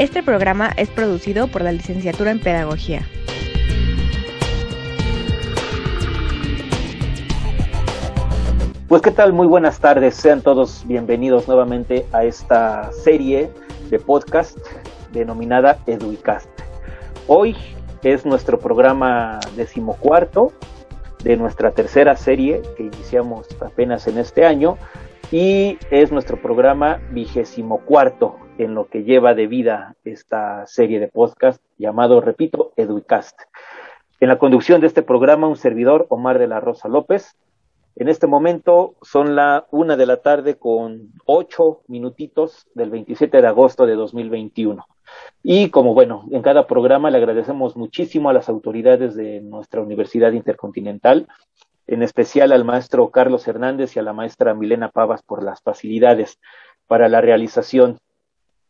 Este programa es producido por la licenciatura en Pedagogía. Pues qué tal, muy buenas tardes, sean todos bienvenidos nuevamente a esta serie de podcast denominada Educast. Hoy es nuestro programa decimocuarto de nuestra tercera serie que iniciamos apenas en este año y es nuestro programa vigésimo cuarto en lo que lleva de vida esta serie de podcast llamado, repito, Educast. En la conducción de este programa, un servidor, Omar de la Rosa López. En este momento son la una de la tarde con ocho minutitos del 27 de agosto de 2021. Y como bueno, en cada programa le agradecemos muchísimo a las autoridades de nuestra Universidad Intercontinental, en especial al maestro Carlos Hernández y a la maestra Milena Pavas por las facilidades para la realización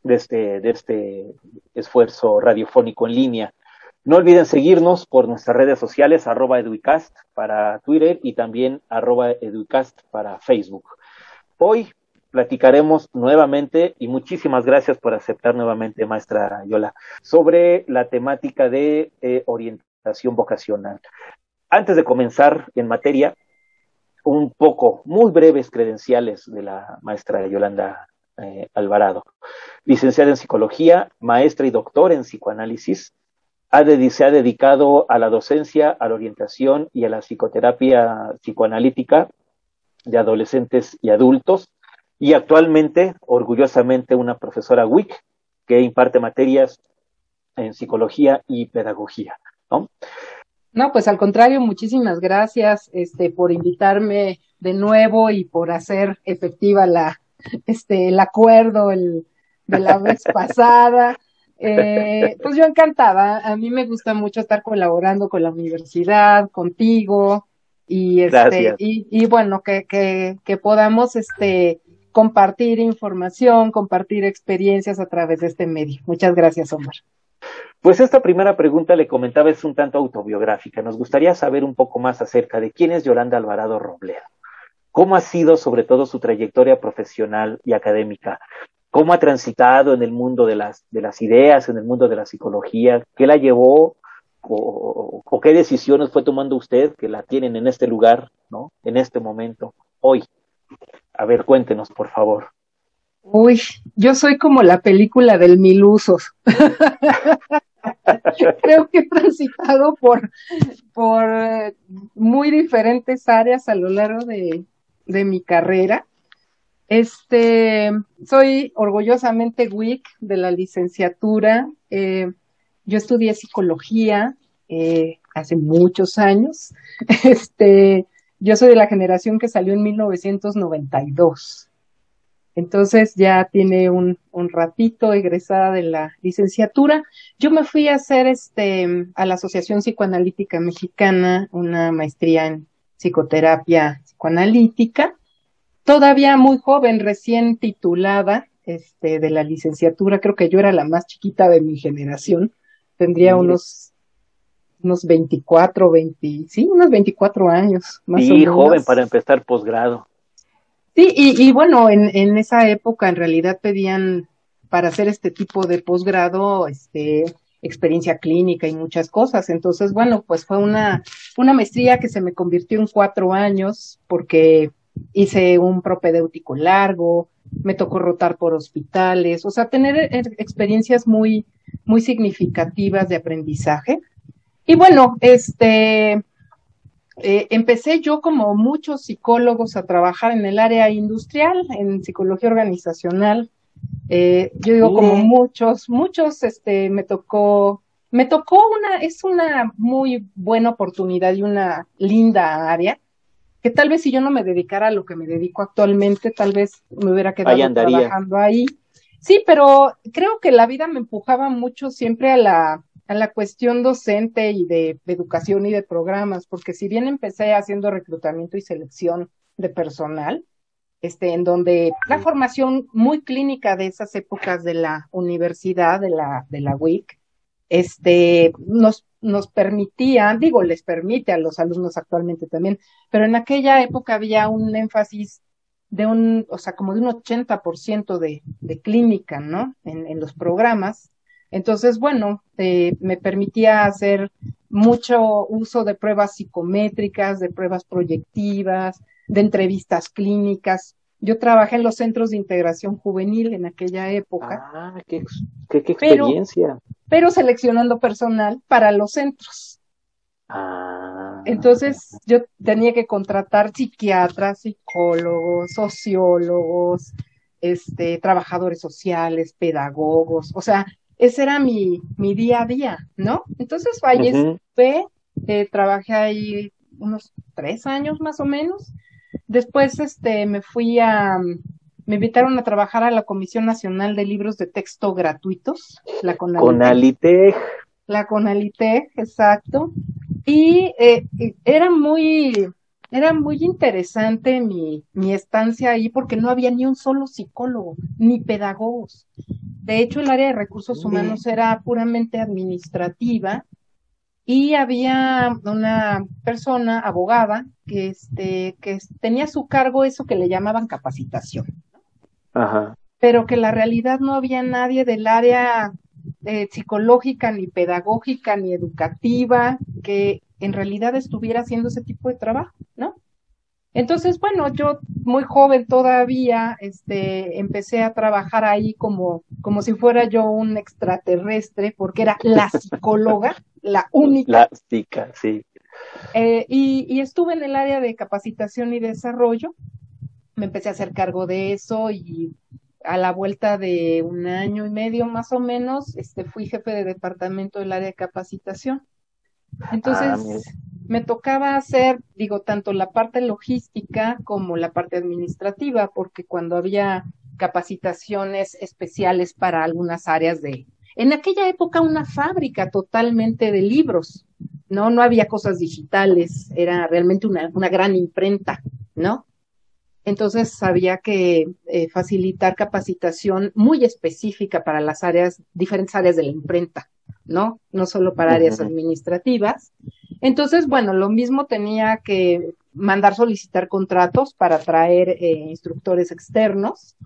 de este, de este esfuerzo radiofónico en línea. No olviden seguirnos por nuestras redes sociales, arroba educast para Twitter y también arroba educast para Facebook. Hoy platicaremos nuevamente y muchísimas gracias por aceptar nuevamente, maestra Yola, sobre la temática de eh, orientación vocacional. Antes de comenzar en materia, un poco, muy breves credenciales de la maestra Yolanda eh, Alvarado. Licenciada en psicología, maestra y doctora en psicoanálisis, se ha dedicado a la docencia, a la orientación y a la psicoterapia psicoanalítica de adolescentes y adultos y actualmente, orgullosamente, una profesora WIC que imparte materias en psicología y pedagogía, ¿no? No, pues al contrario, muchísimas gracias este, por invitarme de nuevo y por hacer efectiva la, este, el acuerdo el, de la vez pasada. Eh, pues yo encantada, a mí me gusta mucho estar colaborando con la universidad, contigo, y este, y, y, bueno, que, que, que podamos este compartir información, compartir experiencias a través de este medio. Muchas gracias, Omar. Pues esta primera pregunta le comentaba es un tanto autobiográfica. Nos gustaría saber un poco más acerca de quién es Yolanda Alvarado Robledo. ¿Cómo ha sido sobre todo su trayectoria profesional y académica? ¿Cómo ha transitado en el mundo de las, de las ideas, en el mundo de la psicología? ¿Qué la llevó o, o qué decisiones fue tomando usted que la tienen en este lugar, ¿no? En este momento, hoy. A ver, cuéntenos, por favor. Uy, yo soy como la película del mil usos. Creo que he transitado por, por eh, muy diferentes áreas a lo largo de, de mi carrera. Este, soy orgullosamente WIC de la licenciatura. Eh, yo estudié psicología eh, hace muchos años. Este, yo soy de la generación que salió en 1992. Entonces ya tiene un, un, ratito egresada de la licenciatura. Yo me fui a hacer este a la Asociación Psicoanalítica Mexicana una maestría en psicoterapia psicoanalítica. Todavía muy joven, recién titulada este, de la licenciatura. Creo que yo era la más chiquita de mi generación. Tendría unos unos 24, 20, sí, unos 24 años. Más sí, joven para empezar posgrado. Sí, y, y bueno, en, en esa época en realidad pedían para hacer este tipo de posgrado, este, experiencia clínica y muchas cosas. Entonces, bueno, pues fue una, una maestría que se me convirtió en cuatro años porque hice un propedéutico largo, me tocó rotar por hospitales, o sea, tener eh, experiencias muy, muy significativas de aprendizaje. Y bueno, este, eh, empecé yo como muchos psicólogos a trabajar en el área industrial, en psicología organizacional. Eh, yo digo como muchos, muchos, este, me tocó, me tocó una, es una muy buena oportunidad y una linda área, que tal vez si yo no me dedicara a lo que me dedico actualmente, tal vez me hubiera quedado trabajando ahí. Sí, pero creo que la vida me empujaba mucho siempre a la, a la cuestión docente y de, educación y de programas, porque si bien empecé haciendo reclutamiento y selección de personal, este, en donde la formación muy clínica de esas épocas de la universidad, de la, de la WIC, este, nos, nos permitía, digo, les permite a los alumnos actualmente también, pero en aquella época había un énfasis de un, o sea, como de un 80% de, de clínica, ¿no? En, en los programas. Entonces, bueno, eh, me permitía hacer mucho uso de pruebas psicométricas, de pruebas proyectivas, de entrevistas clínicas. Yo trabajé en los centros de integración juvenil en aquella época. Ah, qué, qué, experiencia. Pero, seleccionando personal para los centros. Ah. Entonces yo tenía que contratar psiquiatras, psicólogos, sociólogos, este, trabajadores sociales, pedagogos, o sea, ese era mi, mi día a día, ¿no? Entonces ahí eh, trabajé ahí unos tres años más o menos. Después este, me fui a, me invitaron a trabajar a la Comisión Nacional de Libros de Texto Gratuitos, la Conalitec. La Conalitec, exacto. Y eh, era muy, era muy interesante mi, mi estancia ahí porque no había ni un solo psicólogo, ni pedagogos. De hecho, el área de recursos humanos era puramente administrativa y había una persona, abogada, que, este, que tenía a su cargo eso que le llamaban capacitación. Ajá. Pero que la realidad no había nadie del área eh, psicológica, ni pedagógica, ni educativa, que en realidad estuviera haciendo ese tipo de trabajo, ¿no? Entonces, bueno, yo muy joven todavía, este, empecé a trabajar ahí como, como si fuera yo un extraterrestre, porque era la psicóloga, la única. La psica, sí. Eh, y, y estuve en el área de capacitación y desarrollo. Me empecé a hacer cargo de eso y a la vuelta de un año y medio más o menos, este, fui jefe de departamento del área de capacitación. Entonces, ah, me tocaba hacer, digo, tanto la parte logística como la parte administrativa, porque cuando había capacitaciones especiales para algunas áreas de, en aquella época una fábrica totalmente de libros, ¿no? No había cosas digitales, era realmente una, una gran imprenta, ¿no? Entonces había que eh, facilitar capacitación muy específica para las áreas, diferentes áreas de la imprenta, ¿no? No solo para áreas administrativas. Entonces, bueno, lo mismo tenía que mandar solicitar contratos para traer eh, instructores externos,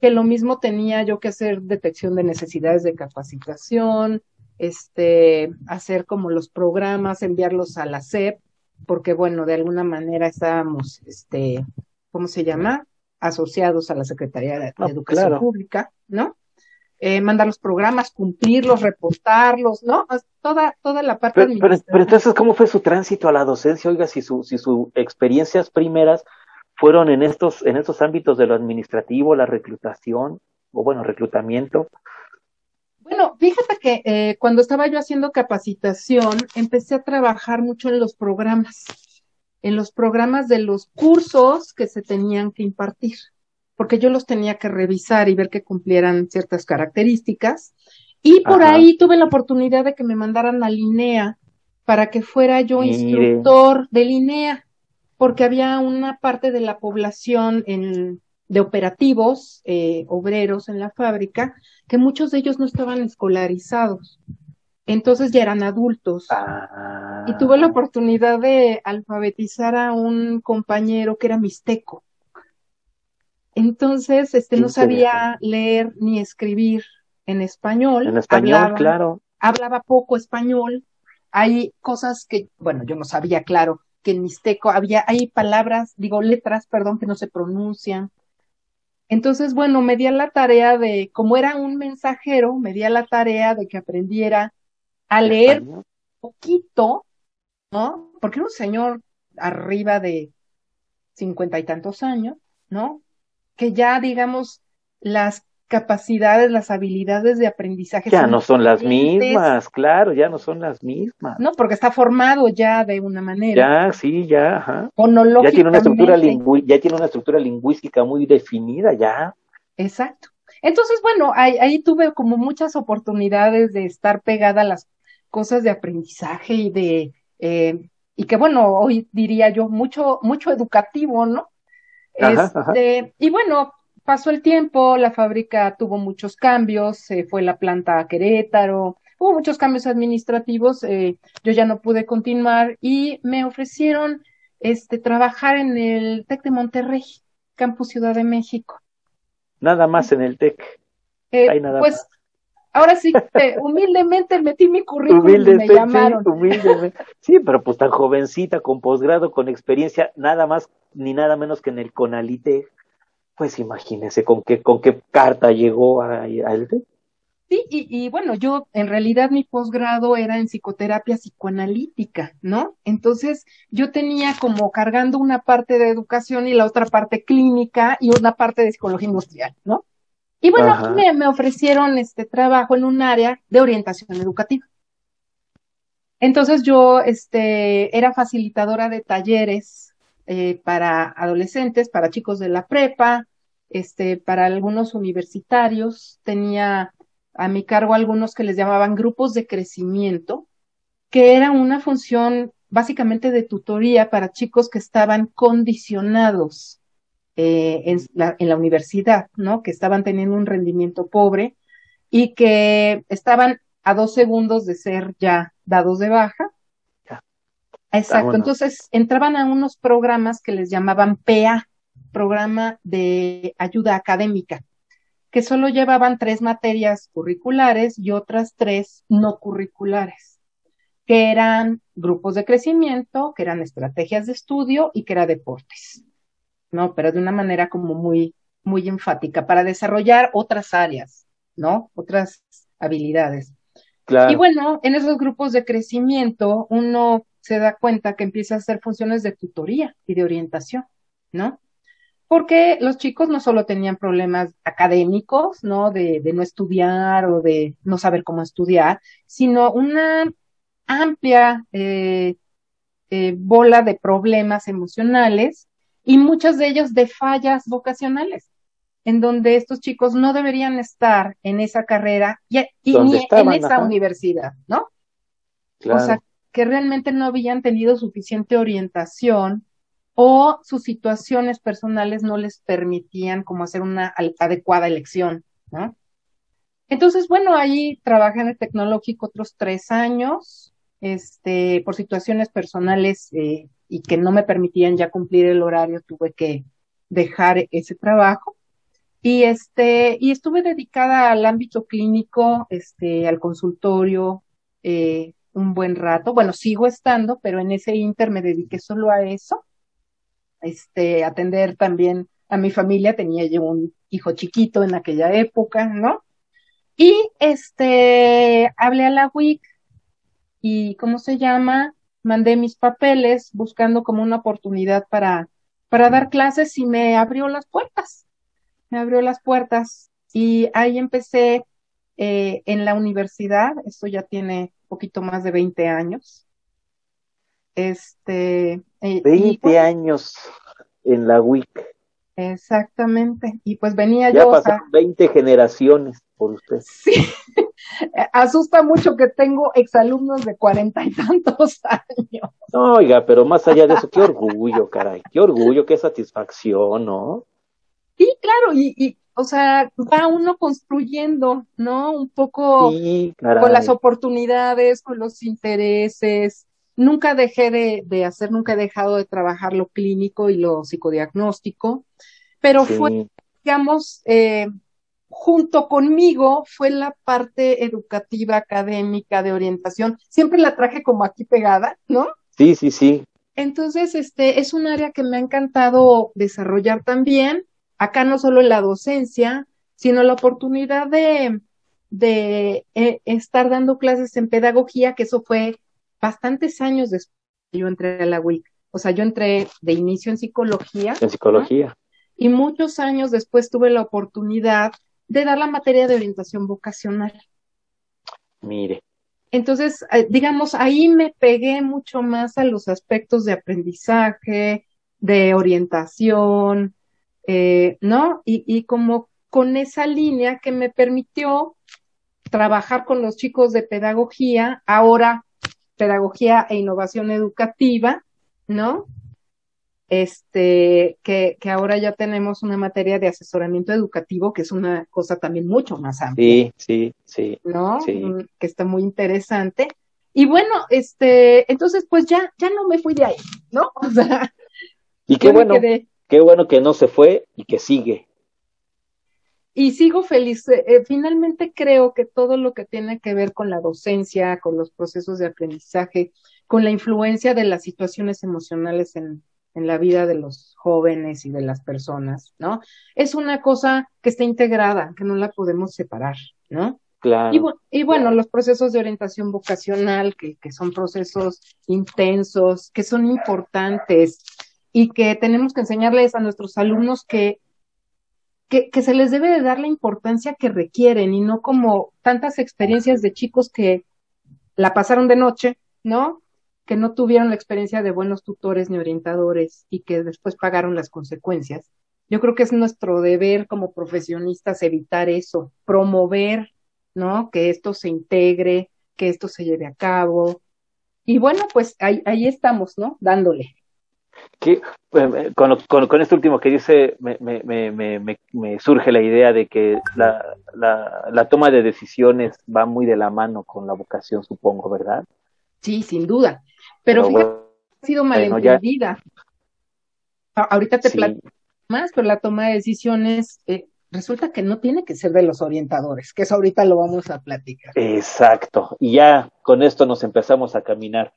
que lo mismo tenía yo que hacer detección de necesidades de capacitación, este, hacer como los programas, enviarlos a la SEP, porque bueno, de alguna manera estábamos, este, ¿cómo se llama? Asociados a la Secretaría de, ah, Educación Pública, ¿no? Eh, mandar los programas, cumplirlos, reportarlos, ¿no? Toda, toda la parte pero, pero, pero, entonces, ¿cómo fue su tránsito a la docencia? Oiga, si sus si su experiencias primeras fueron en estos, en estos ámbitos de lo administrativo, la reclutación, o bueno, reclutamiento. Bueno, fíjate que eh, cuando estaba yo haciendo capacitación, empecé a trabajar mucho en los programas, en los programas de los cursos que se tenían que impartir porque yo los tenía que revisar y ver que cumplieran ciertas características. Y por ahí tuve la oportunidad de que me mandaran a Linea para que fuera yo instructor de Linea, porque había una parte de la población en, de operativos, eh, obreros en la fábrica, que muchos de ellos no estaban escolarizados. Entonces ya eran adultos. Y tuve la ah. oportunidad de alfabetizar a un compañero que era mixteco. Entonces, este no sabía leer ni escribir en español. En español, claro. Hablaba poco español. Hay cosas que, bueno, yo no sabía, claro, que en mixteco había, hay palabras, digo letras, perdón, que no se pronuncian. Entonces, bueno, me di a la tarea de, como era un mensajero, me di a la tarea de que aprendiera a leer poquito, ¿no? Porque era un señor arriba de cincuenta y tantos años, ¿no? Que ya, digamos, las capacidades, las habilidades de aprendizaje. Ya no son las mismas, claro, ya no son las mismas. No, porque está formado ya de una manera. Ya, sí, ya, ajá. Ya tiene una estructura, ya tiene una estructura lingüística muy definida, ya. Exacto. Entonces, bueno, ahí, ahí tuve como muchas oportunidades de estar pegada a las cosas de aprendizaje y de, eh, y que bueno, hoy diría yo, mucho, mucho educativo, ¿no? Este, Y bueno, pasó el tiempo, la fábrica tuvo muchos cambios, se fue la planta a Querétaro, hubo muchos cambios administrativos, eh, yo ya no pude continuar y me ofrecieron este, trabajar en el TEC de Monterrey, Campus Ciudad de México. Nada más en el TEC. Eh, nada pues ahora sí, humildemente metí mi currículum y me llamaron. humildemente. Sí, pero pues tan jovencita, con posgrado, con experiencia, nada más ni nada menos que en el CONALITE. Pues imagínese con qué, con qué carta llegó a, a TEC. Sí, y, bueno, yo en realidad mi posgrado era en psicoterapia psicoanalítica, ¿no? Entonces yo tenía como cargando una parte de educación y la otra parte clínica y una parte de psicología industrial, ¿no? Y bueno, me, me, ofrecieron este trabajo en un área de orientación educativa. Entonces yo este, era facilitadora de talleres eh, para adolescentes, para chicos de la prepa, este, para algunos universitarios, tenía a mi cargo algunos que les llamaban grupos de crecimiento, que era una función básicamente de tutoría para chicos que estaban condicionados eh, en, la, en la universidad, ¿no? Que estaban teniendo un rendimiento pobre y que estaban a dos segundos de ser ya dados de baja. Exacto, entonces entraban a unos programas que les llamaban PA, programa de ayuda académica que solo llevaban tres materias curriculares y otras tres no curriculares, que eran grupos de crecimiento, que eran estrategias de estudio y que era deportes, ¿no? Pero de una manera como muy, muy enfática para desarrollar otras áreas, ¿no? Otras habilidades. Y bueno, en esos grupos de crecimiento uno se da cuenta que empieza a hacer funciones de tutoría y de orientación, ¿no? porque los chicos no solo tenían problemas académicos, ¿no? De, no estudiar o de no saber cómo estudiar, sino una amplia eh, eh, bola de problemas emocionales y muchos de ellos de fallas vocacionales, en donde estos chicos no deberían estar en esa carrera y, ni en esa universidad, ¿no? O sea, que realmente no habían tenido suficiente orientación o sus situaciones personales no les permitían como hacer una adecuada elección, ¿no? Entonces, bueno, ahí trabajé en el tecnológico otros tres años, este, por situaciones personales eh, y que no me permitían ya cumplir el horario, tuve que dejar ese trabajo. Y este, y estuve dedicada al ámbito clínico, este, al consultorio, eh, un buen rato. Bueno, sigo estando, pero en ese inter me dediqué solo a eso este, atender también a mi familia, tenía yo un hijo chiquito en aquella época, ¿no? Y este, hablé a la WIC y, ¿cómo se llama? Mandé mis papeles buscando como una oportunidad para, para dar clases y me abrió las puertas, me abrió las puertas y ahí empecé eh, en la universidad, esto ya tiene un poquito más de 20 años, este. 20 pues años en la WIC. Exactamente. Y pues venía ya yo. Pasaron 20 generaciones por usted. Sí. Asusta mucho que tengo exalumnos de cuarenta y tantos años. oiga, pero más allá de eso, qué orgullo, caray. Qué orgullo, qué satisfacción, ¿no? Sí, claro, y, y o sea, va uno construyendo, ¿no? Un poco con las oportunidades, con los intereses, Nunca dejé de, hacer, nunca he dejado de trabajar lo clínico y lo psicodiagnóstico, pero fue, digamos, eh, junto conmigo fue la parte educativa, académica, de orientación. Siempre la traje como aquí pegada, ¿no? Sí, sí, sí. Entonces, este es un área que me ha encantado desarrollar también. Acá no solo en la docencia, sino la oportunidad de, de eh, estar dando clases en pedagogía, que eso fue bastantes años después yo entré a la WIC. O sea, yo entré de inicio en psicología. En psicología. Y muchos años después tuve la oportunidad de dar la materia de orientación vocacional. Mire. Entonces, eh, digamos, ahí me pegué mucho más a los aspectos de aprendizaje, de orientación, eh, ¿no? Y, y como con esa línea que me permitió trabajar con los chicos de pedagogía, ahora pedagogía e innovación educativa, ¿no? Este, que, que ahora ya tenemos una materia de asesoramiento educativo, que es una cosa también mucho más amplia. Sí, sí, sí. ¿No? Que está muy interesante. Y bueno, este, entonces pues ya, ya no me fui de ahí, ¿no? O sea, y qué bueno, qué bueno que no se fue y que sigue. Y sigo feliz. Eh, eh, finalmente creo que todo lo que tiene que ver con la docencia, con los procesos de aprendizaje, con la influencia de las situaciones emocionales en, en la vida de los jóvenes y de las personas, ¿no? Es una cosa que está integrada, que no la podemos separar, ¿no? Claro. Y, bueno, los procesos de orientación vocacional, que, que son procesos intensos, que son importantes y que tenemos que enseñarles a nuestros alumnos que, que, se les debe de dar la importancia que requieren y no como tantas experiencias de chicos que la pasaron de noche, ¿no? Que no tuvieron la experiencia de buenos tutores ni orientadores y que después pagaron las consecuencias. Yo creo que es nuestro deber como profesionistas evitar eso, promover ¿no? Que esto se integre, que esto se lleve a cabo. Y bueno, pues ahí, ahí estamos, ¿no? Dándole. Que, eh, con, con, con, esto último que dice, me, me, me, me surge la idea de que la, la, la, toma de decisiones va muy de la mano con la vocación, supongo, ¿verdad? Sí, sin duda. Pero, fíjate, ha sido malentendida. Ahorita te platico más, pero la toma de decisiones eh, resulta que no tiene que ser de los orientadores, que eso ahorita lo vamos a platicar. Exacto, y ya con esto nos empezamos a caminar.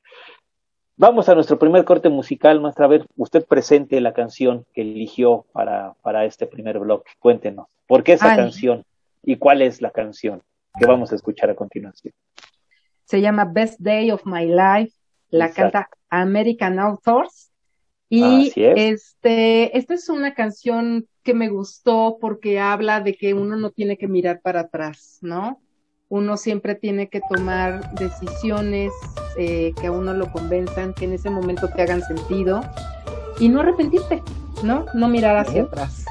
Vamos a nuestro primer corte musical, maestra. A ver, usted presente la canción que eligió para, para este primer bloque. Cuéntenos, ¿por qué esa canción y cuál es la canción que vamos a escuchar a continuación? Se llama Best Day of My Life, la canta American Authors. Y este, esta es una canción que me gustó porque habla de que uno no tiene que mirar para atrás, ¿no? Uno siempre tiene que tomar decisiones eh, que a uno lo convenzan, que en ese momento te hagan sentido y no arrepentirte, ¿no? No mirar hacia atrás.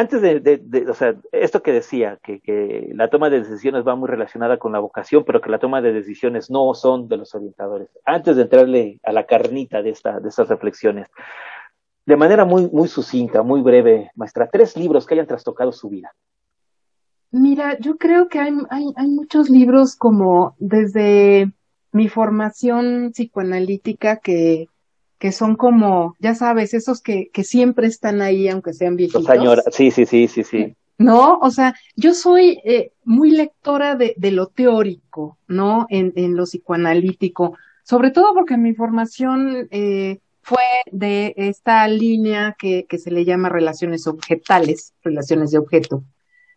Antes de, o sea, esto que decía, que, la toma de decisiones va muy relacionada con la vocación, pero que la toma de decisiones no son de los orientadores. Antes de entrarle a la carnita de, esta, de estas reflexiones, de manera muy, muy sucinta, muy breve, maestra, tres libros que hayan trastocado su vida. Mira, yo creo que hay muchos libros como desde mi formación psicoanalítica que que son como, ya sabes, esos que, que siempre están ahí, aunque sean viejitos. Señora, sí, sí, sí, sí, sí. ¿No? O sea, yo soy eh, muy lectora de, de, lo teórico, ¿no? En, en, lo psicoanalítico, sobre todo porque mi formación eh, fue de esta línea que, que se le llama relaciones objetales, relaciones de objeto,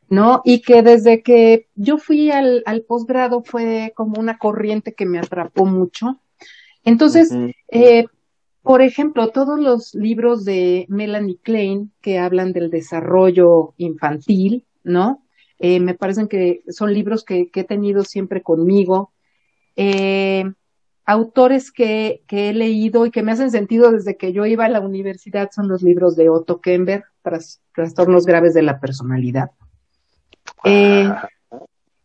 ¿no? Y que desde que yo fui al, al posgrado fue como una corriente que me atrapó mucho. Entonces, eh, por ejemplo, todos los libros de Melanie Klein que hablan del desarrollo infantil, ¿no? Eh, me parecen que son libros que, he tenido siempre conmigo. Eh, autores que, he leído y que me hacen sentido desde que yo iba a la universidad son los libros de Otto Kember, Trastornos Graves de la Personalidad. Eh,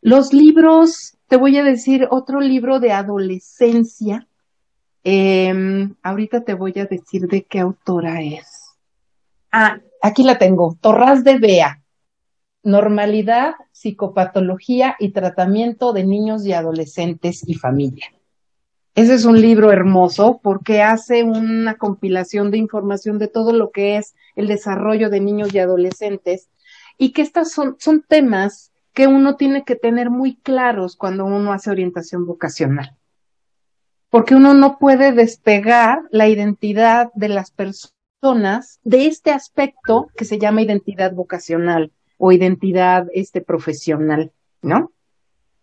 los libros, te voy a decir otro libro de adolescencia eh, ahorita te voy a decir de qué autora es. Ah, aquí la tengo. Torras de Bea. Normalidad, psicopatología y tratamiento de niños y adolescentes y familia. Ese es un libro hermoso porque hace una compilación de información de todo lo que es el desarrollo de niños y adolescentes y que estos son, son temas que uno tiene que tener muy claros cuando uno hace orientación vocacional porque uno no puede despegar la identidad de las personas de este aspecto que se llama identidad vocacional o identidad este, profesional, ¿no?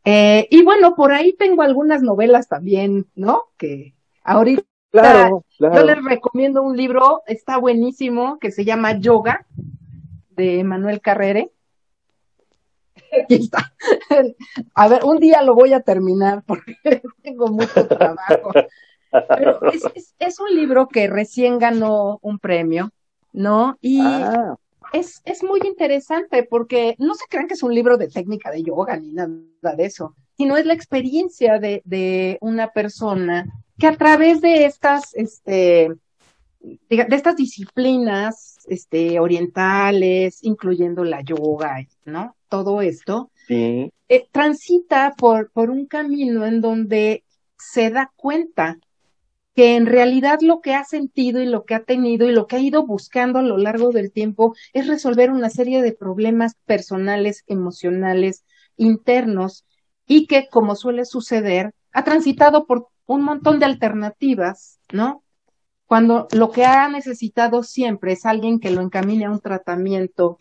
Eh, y bueno, por ahí tengo algunas novelas también, ¿no? Que ahorita claro, yo les recomiendo un libro, está buenísimo, que se llama Yoga, de Manuel Carrere. Aquí está. A ver, un día lo voy a terminar porque tengo mucho trabajo. Pero es, un libro que recién ganó un premio, ¿no? Y ah. es, es muy interesante porque no se crean que es un libro de técnica de yoga ni nada de eso, sino es la experiencia de, de una persona que a través de estas, este, de, estas disciplinas este, orientales, incluyendo la yoga, ¿no? Todo esto, sí. Eh, transita por, por un camino en donde se da cuenta que en realidad lo que ha sentido y lo que ha tenido y lo que ha ido buscando a lo largo del tiempo es resolver una serie de problemas personales, emocionales, internos, y que, como suele suceder, ha transitado por un montón de alternativas, ¿no? Cuando lo que ha necesitado siempre es alguien que lo encamine a un tratamiento,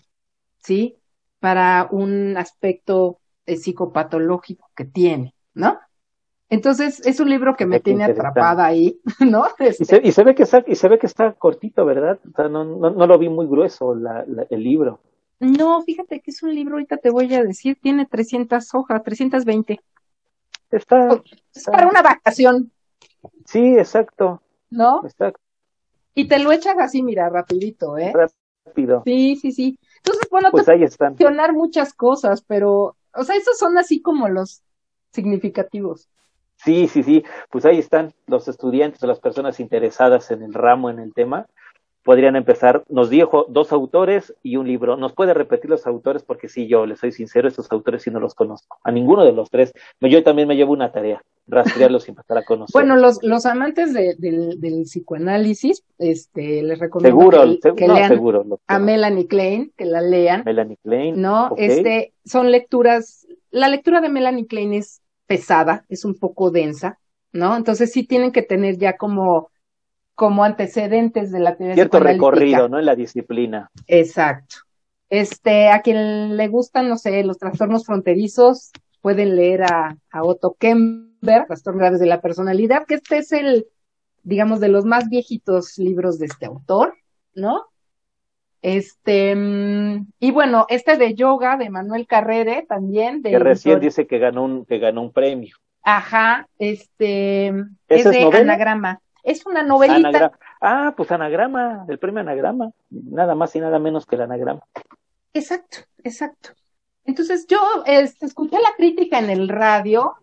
¿sí? Para un aspecto eh, psicopatológico que tiene, ¿no? Entonces, es un libro que me tiene atrapada ahí, ¿no? Este y, se, ve que está, y se ve que está cortito, ¿verdad? O sea, no, no, no lo vi muy grueso la, el libro. No, fíjate que es un libro, ahorita te voy a decir, tiene 300 hojas, 320. Está, es para una vacación. Sí, exacto. ¿No? Exacto. Y te lo echas así, mira, rapidito, ¿eh? Rápido. Sí, sí, sí. Entonces, bueno, pues ahí están. mencionar muchas cosas, pero, o sea, esos son así como los significativos. Sí, sí, sí. Pues ahí están los estudiantes o las personas interesadas en el ramo, en el tema, podrían empezar. Nos dijo dos autores y un libro. ¿Nos puede repetir los autores? Porque sí, yo les soy sincero, estos autores sí no los conozco. A ninguno de los tres. Yo también me llevo una tarea, rastrearlos y empezar a conocer. Bueno, los, los amantes del, psicoanálisis, este, les recomiendo que, lean a Melanie Klein, que la lean. Melanie Klein. No, este, son lecturas, la lectura de Melanie Klein es pesada, es un poco densa, ¿no? Entonces sí tienen que tener ya como como antecedentes de la teoría Cierto recorrido, ¿no? En la disciplina. Exacto. Este, a quien le gustan, no sé, los trastornos fronterizos, pueden leer a, Otto Kember, Trastornos graves de la personalidad, que este es el, digamos, de los más viejitos libros de este autor, ¿no? Este, mm, y bueno, este de yoga de Manuel Carrere también. De que recién dice que ganó un, que ganó un premio. Ajá, este, es de anagrama. Es una novelita. Ah, pues anagrama, el premio anagrama, nada más y nada menos que el anagrama. Exacto, exacto. Entonces yo este, escuché la crítica en el radio,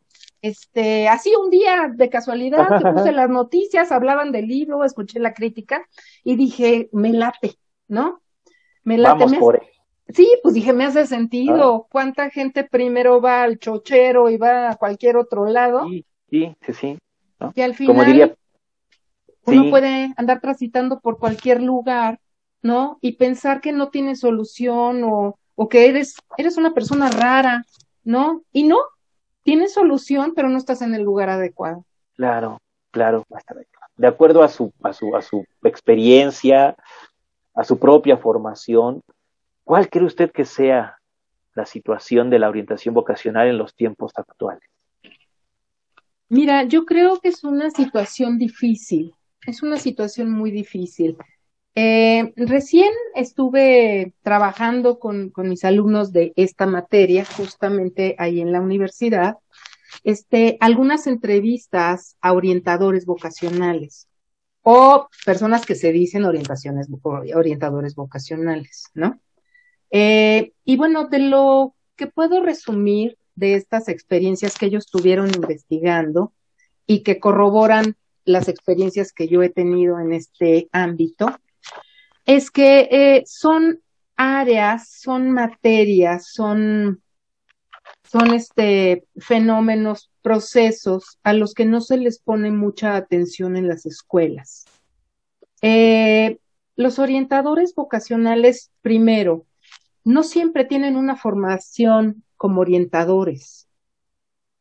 este, así un día de casualidad que puse las noticias, hablaban del libro, escuché la crítica y dije, me late, ¿no? Me late. Vamos por él. Sí, pues dije, me hace sentido. Ah. ¿Cuánta gente primero va al chochero y va a cualquier otro lado? Sí, sí, sí, sí. Y al final Como diría, uno puede andar transitando por cualquier lugar, ¿no? Y pensar que no tiene solución o, o que eres, eres una persona rara, ¿no? Y no, tienes solución, pero no estás en el lugar adecuado. Claro, claro, de acuerdo a su, a su, a su experiencia, a su propia formación, ¿Cuál cree usted que sea la situación de la orientación vocacional en los tiempos actuales? Mira, yo creo que es una situación difícil, es una situación muy difícil. Eh, recién estuve trabajando con, con, mis alumnos de esta materia, justamente ahí en la universidad, este, algunas entrevistas a orientadores vocacionales o personas que se dicen orientaciones, orientadores vocacionales, ¿no? Eh, y bueno, de lo que puedo resumir de estas experiencias que ellos tuvieron investigando y que corroboran las experiencias que yo he tenido en este ámbito, es que eh, son áreas, son materias, son, son este, fenómenos, procesos a los que no se les pone mucha atención en las escuelas. Eh, los orientadores vocacionales, primero, no siempre tienen una formación como orientadores.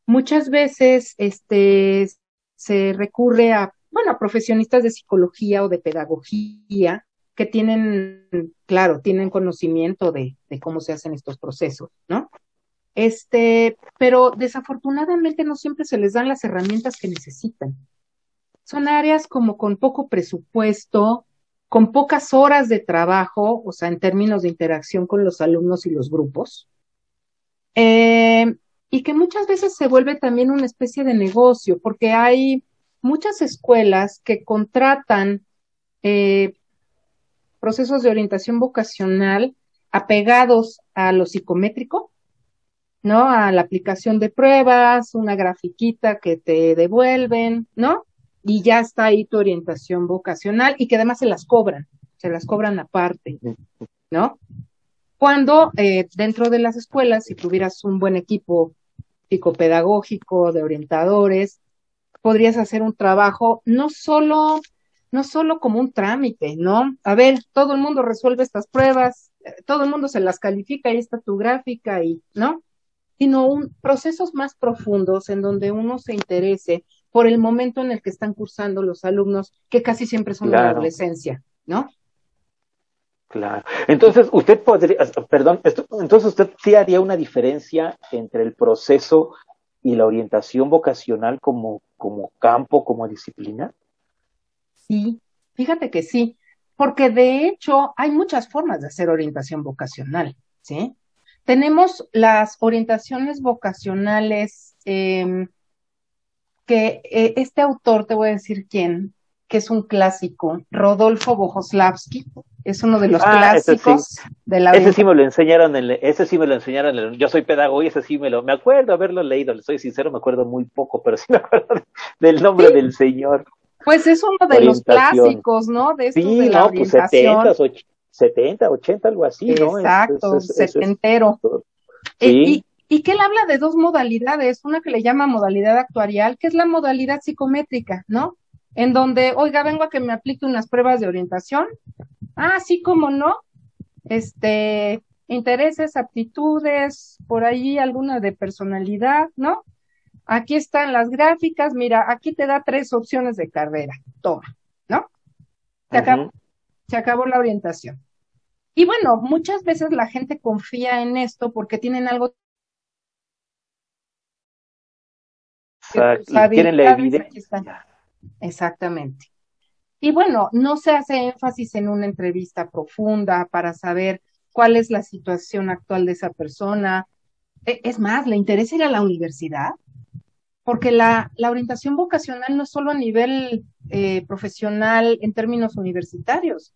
Muchas veces este, se recurre a, bueno, a profesionistas de psicología o de pedagogía que tienen, claro, tienen conocimiento de, cómo se hacen estos procesos, ¿no? Este, pero desafortunadamente no siempre se les dan las herramientas que necesitan. Son áreas como con poco presupuesto, con pocas horas de trabajo, o sea, en términos de interacción con los alumnos y los grupos, eh, y que muchas veces se vuelve también una especie de negocio, porque hay muchas escuelas que contratan eh, procesos de orientación vocacional apegados a lo psicométrico, ¿no? A la aplicación de pruebas, una grafiquita que te devuelven, ¿no? y ya está ahí tu orientación vocacional y que además se las cobran, se las cobran aparte, ¿no? Cuando eh, dentro de las escuelas, si tuvieras un buen equipo psicopedagógico de orientadores, podrías hacer un trabajo no solo, no solo como un trámite, ¿no? A ver, todo el mundo resuelve estas pruebas, eh, todo el mundo se las califica, y está tu gráfica y, ¿no? Sino un, procesos más profundos en donde uno se interese por el momento en el que están cursando los alumnos, que casi siempre son de la adolescencia, ¿no? Claro. Entonces, usted podría, perdón, entonces usted sí haría una diferencia entre el proceso y la orientación vocacional como, como campo, como disciplina? Sí, fíjate que sí, porque de hecho hay muchas formas de hacer orientación vocacional, ¿sí? Tenemos las orientaciones vocacionales eh, que eh, este autor, te voy a decir quién, que es un clásico, Rodolfo Bojoslavski, es uno de los ah, clásicos de la Ese sí me lo enseñaron, en, ese sí me lo enseñaron, yo soy pedagogo y ese sí me lo, me acuerdo haberlo leído, le soy sincero, me acuerdo muy poco, pero sí me acuerdo del nombre del señor. Pues es uno de los clásicos, ¿no? De estos sí, no, pues 70, 70, 80, algo así, ¿no? Exacto, setentero. Sí. Y que él habla de dos modalidades, una que le llama modalidad actuarial, que es la modalidad psicométrica, ¿no? En donde, oiga, vengo a que me aplique unas pruebas de orientación. Ah, sí, como no. Este, intereses, aptitudes, por ahí alguna de personalidad, ¿no? Aquí están las gráficas, mira, aquí te da tres opciones de carrera, toma, ¿no? Se, acabó, se acabó la orientación. Y bueno, muchas veces la gente confía en esto porque tienen algo tienen la evidencia. Exactamente. Y bueno, no se hace énfasis en una entrevista profunda para saber cuál es la situación actual de esa persona. E, es más, ¿le interesa ir a la universidad? Porque la, la orientación vocacional no es solo a nivel eh, profesional en términos universitarios.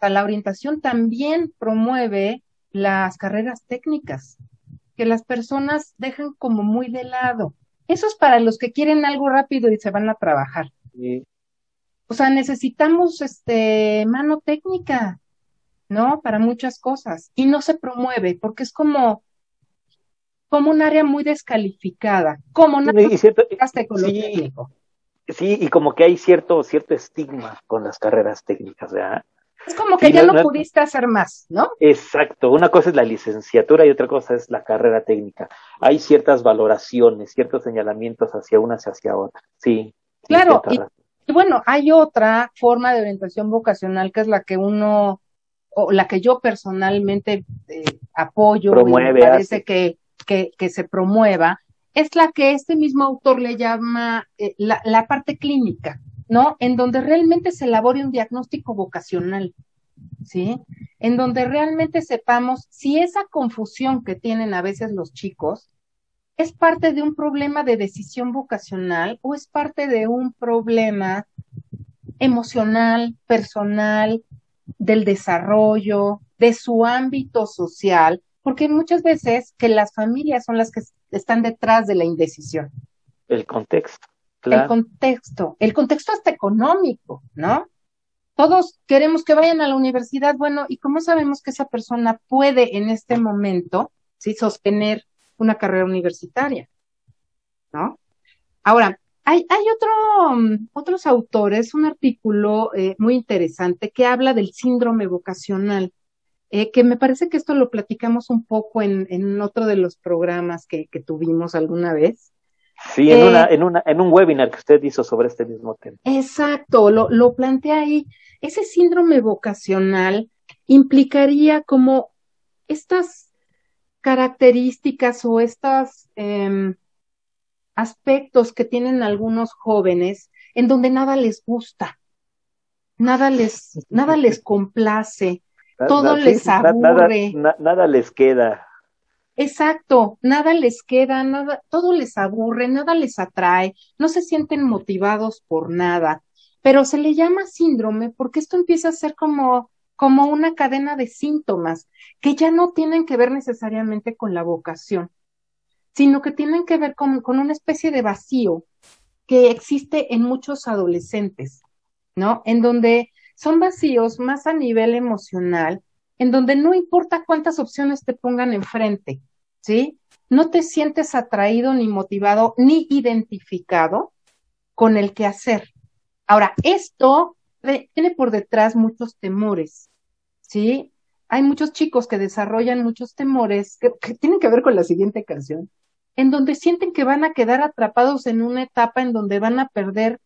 La orientación también promueve las carreras técnicas, que las personas dejan como muy de lado. Eso es para los que quieren algo rápido y se van a trabajar. O sea, necesitamos este mano técnica, ¿no? Para muchas cosas. Y no se promueve, porque es como, como un área muy descalificada, como no y cierto, sí, sí, y como que hay cierto, cierto estigma con las carreras técnicas, ¿verdad? Es como que ya no, pudiste hacer más, ¿no? Exacto. Una cosa es la licenciatura y otra cosa es la carrera técnica. Hay ciertas valoraciones, ciertos señalamientos hacia unas y hacia otras. Sí. Claro. Y, bueno, hay otra forma de orientación vocacional que es la que uno, o la que yo personalmente eh, apoyo. Promueve. Y parece que, que, que, se promueva. Es la que este mismo autor le llama eh, la, la parte clínica. ¿No? En donde realmente se elabore un diagnóstico vocacional, ¿sí? En donde realmente sepamos si esa confusión que tienen a veces los chicos es parte de un problema de decisión vocacional o es parte de un problema emocional, personal, del desarrollo, de su ámbito social, porque muchas veces que las familias son las que están detrás de la indecisión. El contexto. El contexto, el contexto hasta económico, ¿no? Todos queremos que vayan a la universidad, bueno, ¿y cómo sabemos que esa persona puede en este momento, sí, sostener una carrera universitaria? ¿No? Ahora, hay, hay otro, mm, otros autores, un artículo eh, muy interesante que habla del síndrome vocacional, eh, que me parece que esto lo platicamos un poco en, en otro de los programas que, que tuvimos alguna vez. Sí, en, una, eh, en, una, en un webinar que usted hizo sobre este mismo tema. Exacto, lo, lo plantea ahí. Ese síndrome vocacional implicaría como estas características o estos em, aspectos que tienen algunos jóvenes en donde nada les gusta, nada les, nada les complace, todo les aburre. nada les queda. Exacto, nada les queda, nada, todo les aburre, nada les atrae, no se sienten motivados por nada, pero se le llama síndrome porque esto empieza a ser como, como una cadena de síntomas que ya no tienen que ver necesariamente con la vocación, sino que tienen que ver con, con una especie de vacío que existe en muchos adolescentes, ¿no? En donde son vacíos más a nivel emocional, en donde no importa cuántas opciones te pongan enfrente, ¿sí? No te sientes atraído ni motivado ni identificado con el que hacer. Ahora, esto tiene por detrás muchos temores, ¿sí? Hay muchos chicos que desarrollan muchos temores que, que tienen que ver con la siguiente canción, en donde sienten que van a quedar atrapados en una etapa en donde van a perder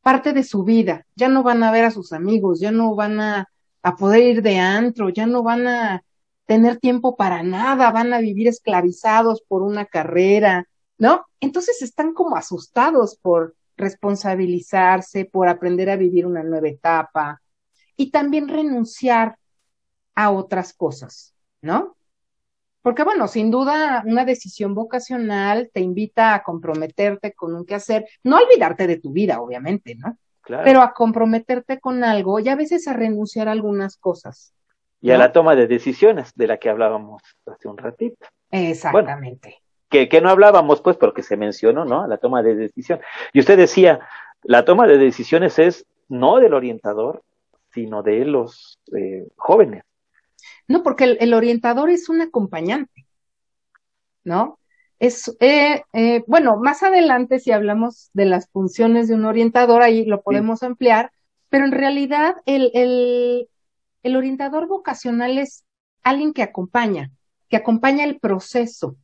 parte de su vida, ya no van a ver a sus amigos, ya no van a, a poder ir de antro, ya no van a tener tiempo para nada, van a vivir esclavizados por una carrera, ¿no? Entonces están como asustados por responsabilizarse, por aprender a vivir una nueva etapa y también renunciar a otras cosas, ¿no? Porque bueno, sin duda una decisión vocacional te invita a comprometerte con un quehacer, no olvidarte de tu vida, obviamente, ¿no? Claro. Pero a comprometerte con algo y a veces a renunciar a algunas cosas y a la toma de decisiones de la que hablábamos hace un ratito. Exactamente. que, que, no hablábamos, pues, porque se mencionó, ¿no? La toma de decisión. Y usted decía, la toma de decisiones es no del orientador, sino de los eh, jóvenes. No, porque el, el, orientador es un acompañante, ¿no? Es, eh, eh, bueno, más adelante si hablamos de las funciones de un orientador, ahí lo podemos sí. ampliar, pero en realidad el, el, el orientador vocacional es alguien que acompaña, que acompaña el proceso,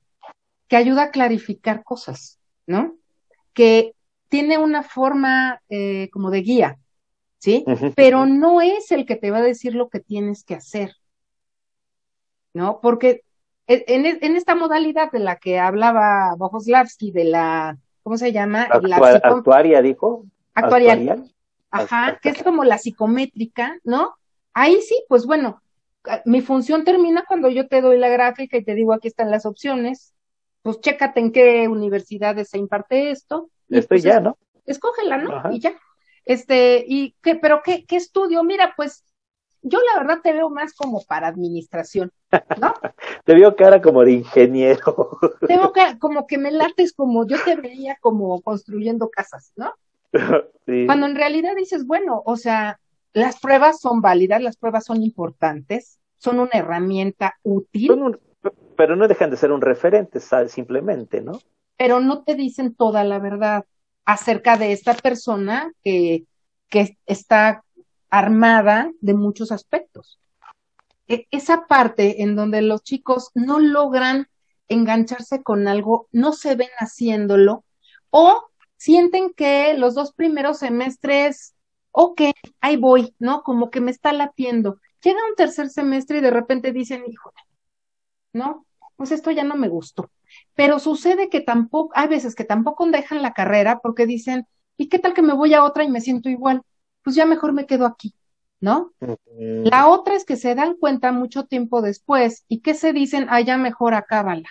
que ayuda a clarificar cosas, ¿no? Que tiene una forma eh, como de guía, ¿sí? Pero no es el que te va a decir lo que tienes que hacer, ¿no? Porque en, en esta modalidad de la que hablaba Bojoslavsky, de la, ¿cómo se llama? Actua la actuaria, dijo. Actuarial. actuarial. Ajá, que es como la psicométrica, ¿no? Ahí sí, pues bueno, mi función termina cuando yo te doy la gráfica y te digo aquí están las opciones, pues chécate en qué universidades se imparte esto. Esto pues ya, ¿no? Escógela, ¿no? Ajá. Y ya. Este, y qué, pero qué, qué estudio, mira, pues yo la verdad te veo más como para administración, ¿no? te veo cara como de ingeniero. te veo como que me lates como, yo te veía como construyendo casas, ¿no? Sí. Cuando en realidad dices, bueno, o sea, las pruebas son válidas, las pruebas son importantes, son una herramienta útil. pero no dejan de ser un referente, simplemente, ¿no? Pero no te dicen toda la verdad acerca de esta persona que, que está armada de muchos aspectos. E, esa parte en donde los chicos no logran engancharse con algo, no se ven haciéndolo o sienten que los dos primeros semestres, ok, ahí voy, ¿no? Como que me está latiendo. Llega un tercer semestre y de repente dicen, híjole, ¿no? Pues esto ya no me gustó. Pero sucede que tampoco, hay veces que tampoco dejan la carrera porque dicen, ¿y qué tal que me voy a otra y me siento igual? Pues ya mejor me quedo aquí, ¿no? La otra es que se dan cuenta mucho tiempo después y que se dicen, ah, ya mejor acábala.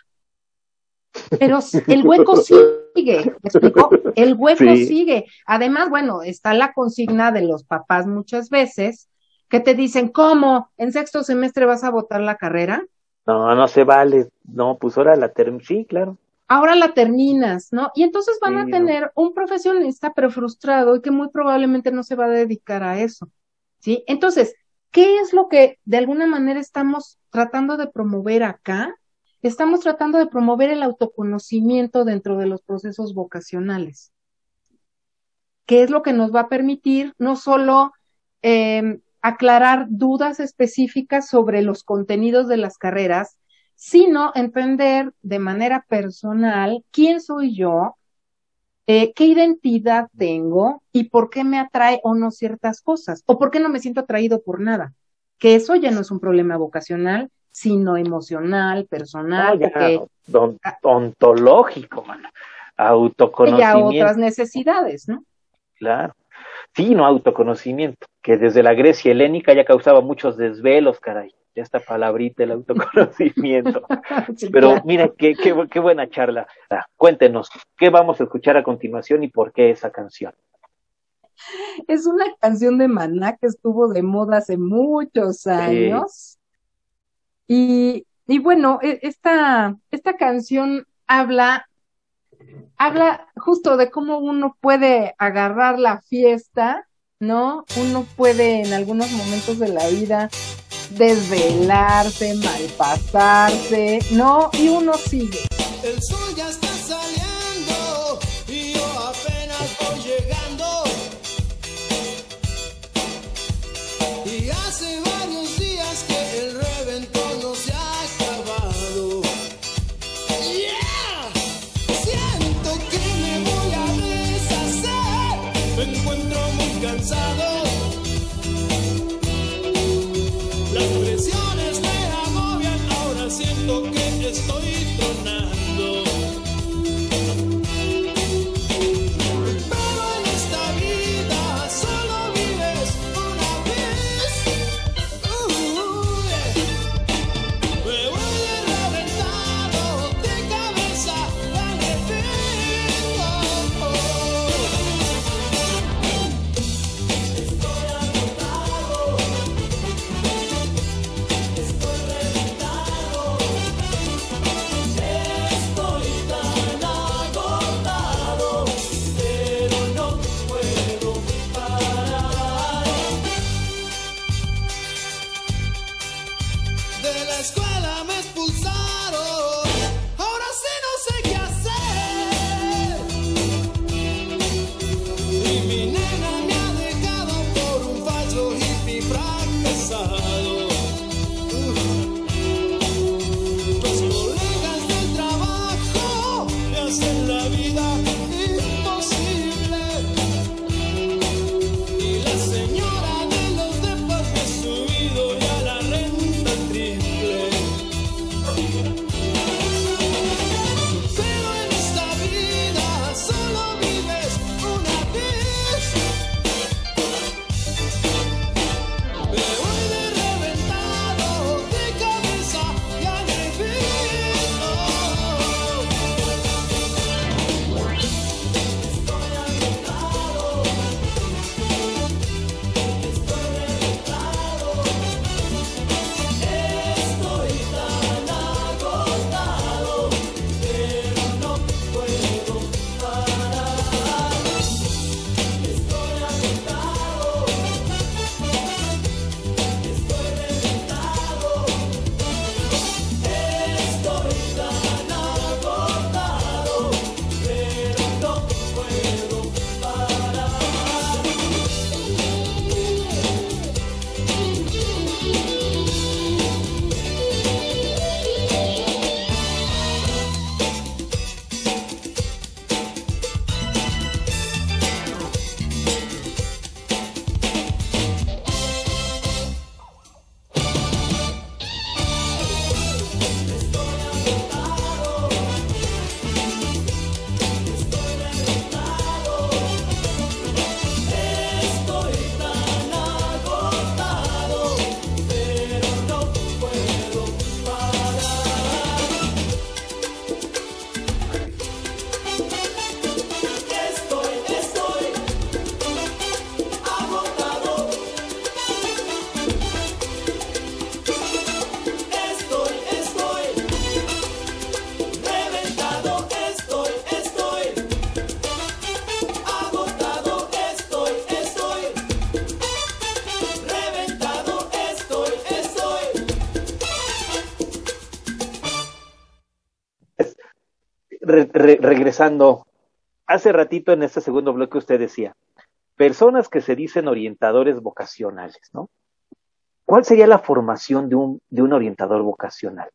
Pero el hueco sigue, ¿me explico? El hueco sigue. Además, bueno, está la consigna de los papás muchas veces que te dicen, ¿cómo? ¿En sexto semestre vas a votar la carrera? No, no se vale. No, pues ahora la termino. Sí, claro ahora la terminas, ¿no? Y entonces van a tener un profesionista pero frustrado y que muy probablemente no se va a dedicar a eso, ¿sí? Entonces, ¿qué es lo que de alguna manera estamos tratando de promover acá? Estamos tratando de promover el autoconocimiento dentro de los procesos vocacionales. ¿Qué es lo que nos va a permitir no solo em, aclarar dudas específicas sobre los contenidos de las carreras, sino entender de manera personal quién soy yo, eh, qué identidad tengo y por qué me atrae o no ciertas cosas, o por qué no me siento atraído por nada. Que eso ya no es un problema vocacional, sino emocional, personal. ontológico, mano. Autoconocimiento. Y a otras necesidades, ¿no? Claro. Sí, no autoconocimiento, que desde la Grecia helénica ya causaba muchos desvelos, caray esta palabrita, el autoconocimiento. Pero mira, qué, qué, buena charla. Ah, cuéntenos, ¿qué vamos a escuchar a continuación y por qué esa canción? Es una canción de Maná que estuvo de moda hace muchos años. Y, y, bueno, e, esta, esta canción habla, habla justo de cómo uno puede agarrar la fiesta, ¿no? Uno puede en algunos momentos de la vida desvelarse, malpasarse, ¿no? Y uno sigue. El sol ya está saliendo y yo apenas voy llegando. Y hace re- re- regresando, hace ratito en este segundo bloque usted decía, personas que se dicen orientadores vocacionales, ¿no? ¿Cuál sería la formación de un, de un orientador vocacional?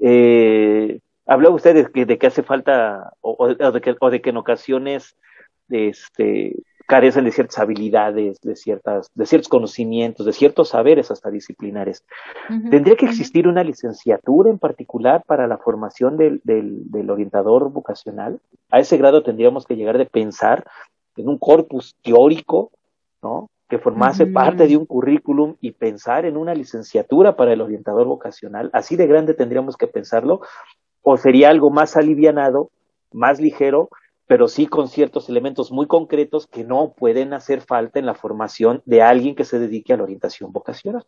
Eh, hablaba usted de que, de que hace falta, o de que, o de que en ocasiones este, carecen de ciertas habilidades, de, ciertas, de ciertos conocimientos, de ciertos saberes hasta disciplinares. ¿Tendría que existir una licenciatura en particular para la formación del, del, del orientador vocacional? A ese grado tendríamos que llegar de pensar en un corpus teórico, ¿no? Que formase parte de un currículum y pensar en una licenciatura para el orientador vocacional. Así de grande tendríamos que pensarlo, o sería algo más alivianado, más ligero, pero sí con ciertos elementos muy concretos que no pueden hacer falta en la formación de alguien que se dedique a la orientación vocacional.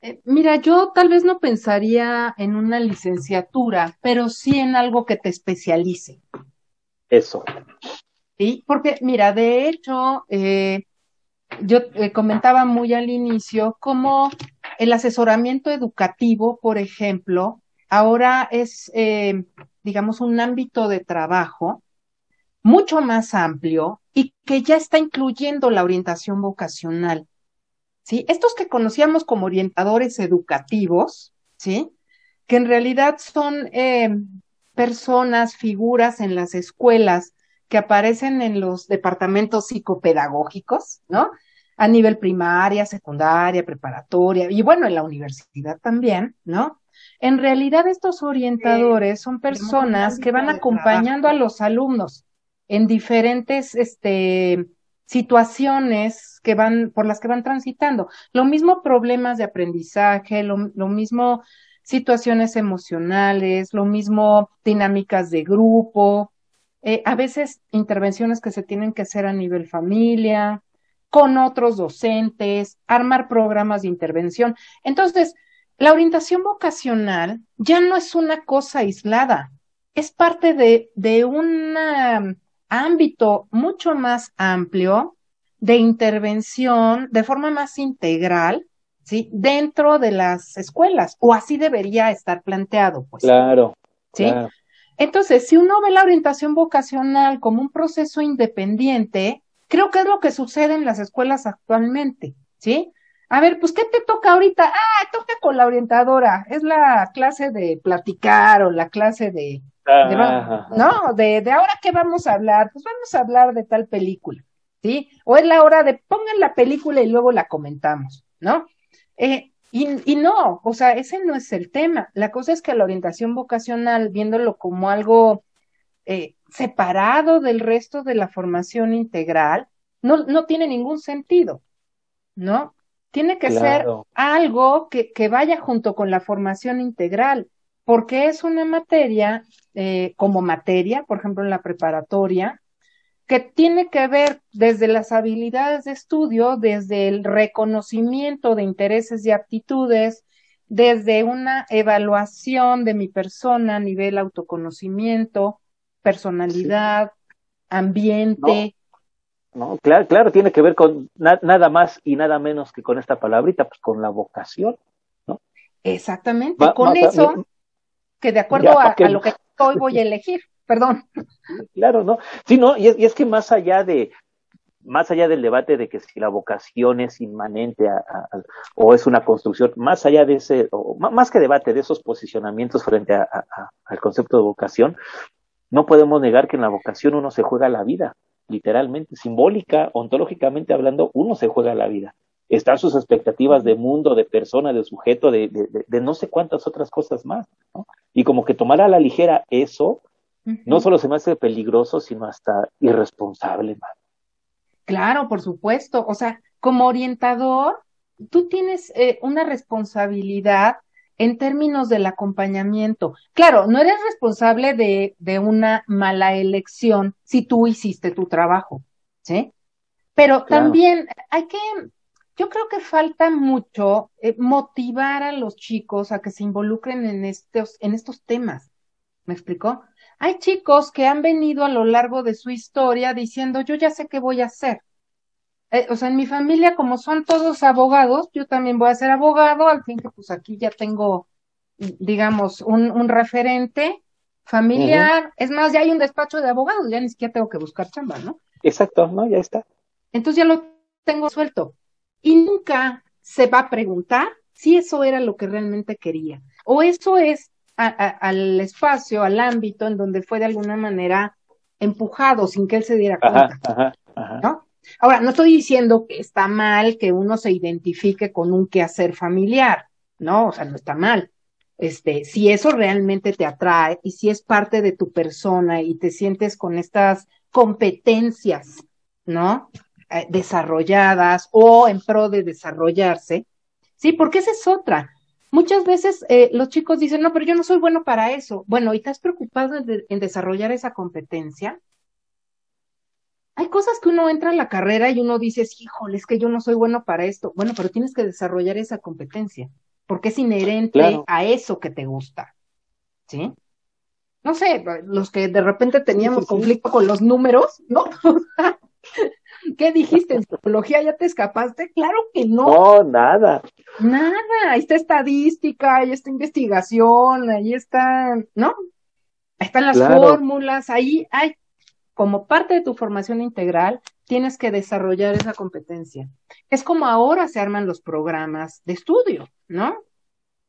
Eh, mira, yo tal vez no pensaría en una licenciatura, pero sí en algo que te especialice, Eso. ¿sí? Porque, mira, de hecho, eh, yo eh, comentaba muy al inicio cómo el asesoramiento educativo, por ejemplo, ahora es, eh, digamos, un ámbito de trabajo mucho más amplio y que ya está incluyendo la orientación vocacional. ¿sí? Estos que conocíamos como orientadores educativos, ¿sí? Que en realidad son eh, personas, figuras en las escuelas que aparecen en los departamentos psicopedagógicos, ¿no? A nivel primaria, secundaria, preparatoria y bueno, en la universidad también, ¿no? En realidad estos orientadores son personas que van acompañando a los alumnos en diferentes, este, situaciones que van, por las que van transitando. Lo mismo problemas de aprendizaje, lo, lo mismo situaciones emocionales, lo mismo dinámicas de grupo, eh, a veces intervenciones que se tienen que hacer a nivel familia, con otros docentes, armar programas de intervención. Entonces, la orientación vocacional ya no es una cosa aislada, es parte de, de un ámbito mucho más amplio de intervención de forma más integral, ¿sí? Dentro de las escuelas, o así debería estar planteado, pues. Claro. ¿sí? claro. Entonces, si uno ve la orientación vocacional como un proceso independiente, creo que es lo que sucede en las escuelas actualmente, ¿sí? A ver, pues, ¿qué te toca ahorita? Ah, toca con la orientadora, es la clase de platicar o la clase de, no, de, de ahora qué vamos a hablar, pues vamos a hablar de tal película, ¿sí? O es la hora de pongan la película y luego la comentamos, ¿no? Eh, y, y no, o sea, ese no es el tema. La cosa es que la orientación vocacional, viéndolo como algo eh, separado del resto de la formación integral, no, no tiene ningún sentido, ¿no? Tiene que ser algo que, que vaya junto con la formación integral, porque es una materia, eh, como materia, por ejemplo, en la preparatoria, que tiene que ver desde las habilidades de estudio, desde el reconocimiento de intereses y aptitudes, desde una evaluación de mi persona a nivel autoconocimiento, personalidad, ambiente. No, claro, claro, tiene que ver con na- nada más y nada menos que con esta palabrita, pues con la vocación. Exactamente, Va- con va- eso, que de acuerdo Ya, a, lo que hoy voy a elegir, perdón. Claro, ¿no? Sí, no, y es, y es que más allá de, más allá del debate de que si la vocación es inmanente a- o es una construcción, más allá de ese, o más que debate de esos posicionamientos frente al concepto de vocación, no podemos negar que en la vocación uno se juega la vida, literalmente, simbólica, ontológicamente hablando, uno se juega la vida. Están sus expectativas de mundo, de persona, de sujeto, de, de, de- de no sé cuántas otras cosas más, ¿no? Y como que tomar a la ligera eso, no solo se me hace peligroso, sino hasta irresponsable, man. Claro, por supuesto. O sea, como orientador, tú tienes eh, una responsabilidad en términos del acompañamiento. Claro, no eres responsable de, de una mala elección si tú hiciste tu trabajo, ¿sí? Pero Claro. también hay que, yo creo que falta mucho eh, motivar a los chicos a que se involucren en estos, en estos temas. ¿Me explicó? Hay chicos que han venido a lo largo de su historia diciendo, yo ya sé qué voy a hacer. Eh, o sea, en mi familia, como son todos abogados, yo también voy a ser abogado, al fin que pues aquí ya tengo, digamos, un, un referente, familiar, es más, ya hay un despacho de abogados, ya ni siquiera tengo que buscar chamba, ¿no? Exacto, ¿no? Ya está. Entonces ya lo tengo suelto. Y nunca se va a preguntar si eso era lo que realmente quería. O eso es a- a- al espacio, al ámbito en donde fue de alguna manera empujado sin que él se diera Ajá, cuenta, ajá, ajá. ¿no? Ahora, no estoy diciendo que está mal que uno se identifique con un quehacer familiar, ¿no? O sea, no está mal. Este, si eso realmente te atrae y si es parte de tu persona y te sientes con estas competencias, ¿no? Eh, desarrolladas o en pro de desarrollarse, sí, porque esa es otra. Muchas veces eh, los chicos dicen, no, pero yo no soy bueno para eso. Bueno, ¿y estás preocupado en, de- en desarrollar esa competencia? Hay cosas que uno entra a la carrera y uno dice, híjole, es que yo no soy bueno para esto. Bueno, pero tienes que desarrollar esa competencia, porque es inherente Claro. a eso que te gusta. ¿Sí? No sé, los que de repente teníamos sí, sí. conflicto con los números, ¿no? ¿Qué dijiste? ¿En psicología ya te escapaste? Claro que no. No, nada. Nada, ahí está estadística, ahí está investigación, ahí está, ¿no? Ahí están las Claro. fórmulas, ahí hay, como parte de tu formación integral, tienes que desarrollar esa competencia. Es como ahora se arman los programas de estudio, ¿no?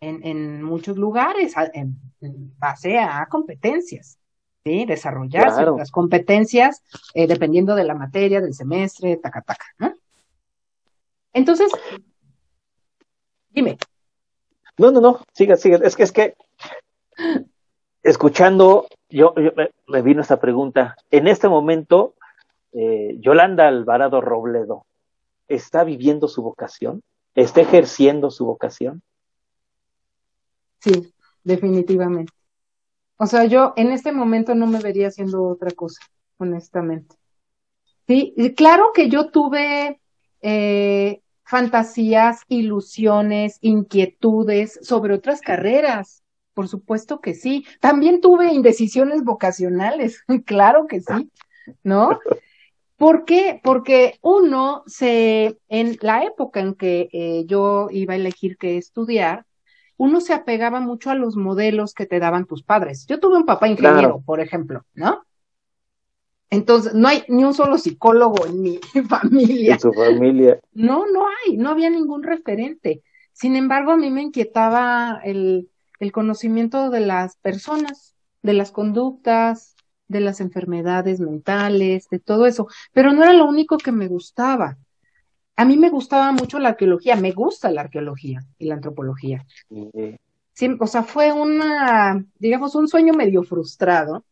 En, en muchos lugares, en, en base a competencias, ¿sí? Desarrollarse Claro. las competencias, eh, dependiendo de la materia, del semestre, taca, taca, ¿no? Entonces, dime. No, no, no, siga, siga. Es que, es que, escuchando, yo, me, vino esta pregunta. En este momento, eh, Yolanda Alvarado Robledo, ¿está viviendo su vocación? ¿Está ejerciendo su vocación? Sí, definitivamente. O sea, yo en este momento no me vería haciendo otra cosa, honestamente. Sí, claro que yo tuve eh, fantasías, ilusiones, inquietudes sobre otras carreras. Por supuesto que sí. También tuve indecisiones vocacionales, claro que sí, ¿no? ¿Por qué? Porque uno se, en la época en que eh, yo iba a elegir qué estudiar, uno se apegaba mucho a los modelos que te daban tus padres. Yo tuve un papá ingeniero, Claro. por ejemplo, ¿no? Entonces, no hay ni un solo psicólogo en mi familia. En su familia. No, no hay, no había ningún referente. Sin embargo, a mí me inquietaba el, el conocimiento de las personas, de las conductas, de las enfermedades mentales, de todo eso. Pero no era lo único que me gustaba. A mí me gustaba mucho la arqueología, me gusta la arqueología y la antropología. Sí, o sea, fue una, digamos, un sueño medio frustrado,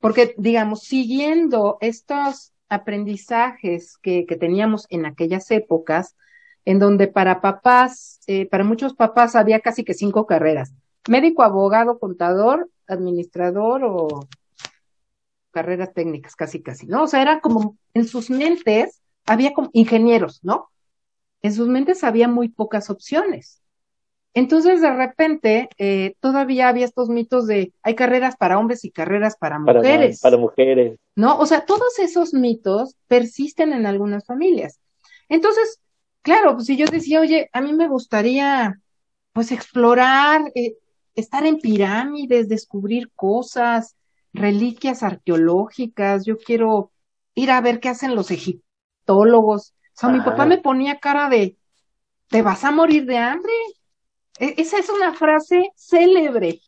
porque, digamos, siguiendo estos aprendizajes que, que teníamos en aquellas épocas, en donde para papás, eh, para muchos papás había casi que cinco carreras, médico, abogado, contador, administrador o carreras técnicas, casi casi, ¿no? O sea, era como en sus mentes, había como ingenieros, ¿no? En sus mentes había muy pocas opciones. Entonces, de repente, eh, todavía había estos mitos de hay carreras para hombres y carreras para para, mujeres, para mujeres. ¿no? O sea, todos esos mitos persisten en algunas familias. Entonces, claro, pues si yo decía, oye, a mí me gustaría, pues, explorar, eh, estar en pirámides, descubrir cosas, reliquias arqueológicas, yo quiero ir a ver qué hacen los egiptólogos. O sea, mi papá me ponía cara de, ¿te vas a morir de hambre? E- Esa es una frase célebre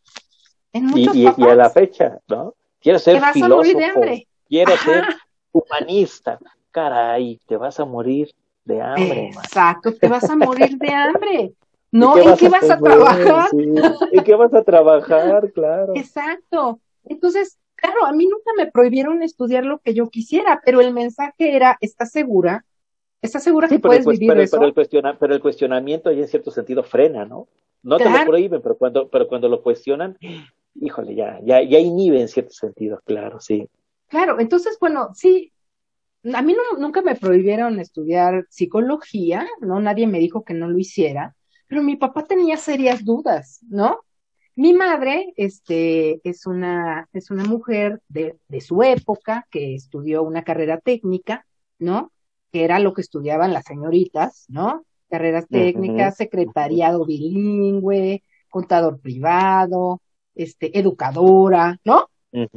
en Y, muchos y- y papás. a la fecha, ¿no? Quiero Te ser vas a morir de filósofo, hambre. quiero Ajá. ser humanista. Caray, te vas a morir de hambre, man. Exacto, te vas a morir de hambre. ¿No? ¿Y ¿En qué vas a trabajar? Sí. ¿En qué vas a trabajar? Claro. Exacto. Entonces, claro, a mí nunca me prohibieron estudiar lo que yo quisiera, pero el mensaje era, ¿estás segura? ¿Estás segura Sí, que pero, puedes pues, vivir pero, eso? pero el cuestiona- pero el cuestionamiento ya en cierto sentido frena, ¿no? No te lo prohíben, pero cuando, pero cuando lo cuestionan, híjole, ya, ya, ya inhibe en cierto sentido, claro, sí. Claro, entonces, bueno, sí, a mí no- nunca me prohibieron estudiar psicología, ¿no? Nadie me dijo que no lo hiciera, pero mi papá tenía serias dudas, ¿no? Mi madre, este, es una, es una mujer de, de su época que estudió una carrera técnica, ¿no? Que era lo que estudiaban las señoritas, ¿no? Carreras técnicas, secretariado bilingüe, contador privado, este, educadora, ¿no?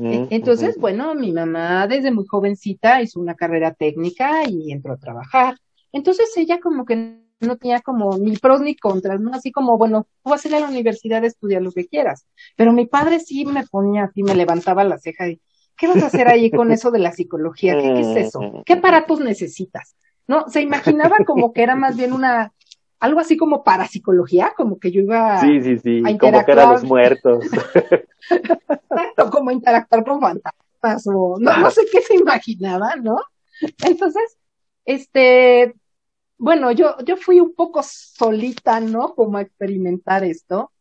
E- Entonces, bueno, mi mamá desde muy jovencita hizo una carrera técnica y entró a trabajar. Entonces ella como que no tenía como ni pros ni contras, ¿no? Así como, bueno, tú vas a ir a la universidad a estudiar lo que quieras. Pero mi padre sí me ponía así, me levantaba la ceja y, ¿qué vas a hacer ahí con eso de la psicología? ¿Qué, qué es eso? ¿Qué aparatos necesitas? No, se imaginaba como que era más bien una, algo así como parapsicología, como que yo iba Sí, sí, sí, a convocar a los interactuar. muertos. Exacto, como interactuar con fantasmas o no, no sé qué se imaginaba, ¿no? Entonces, este, bueno, yo, yo fui un poco solita, ¿no? Como a experimentar esto.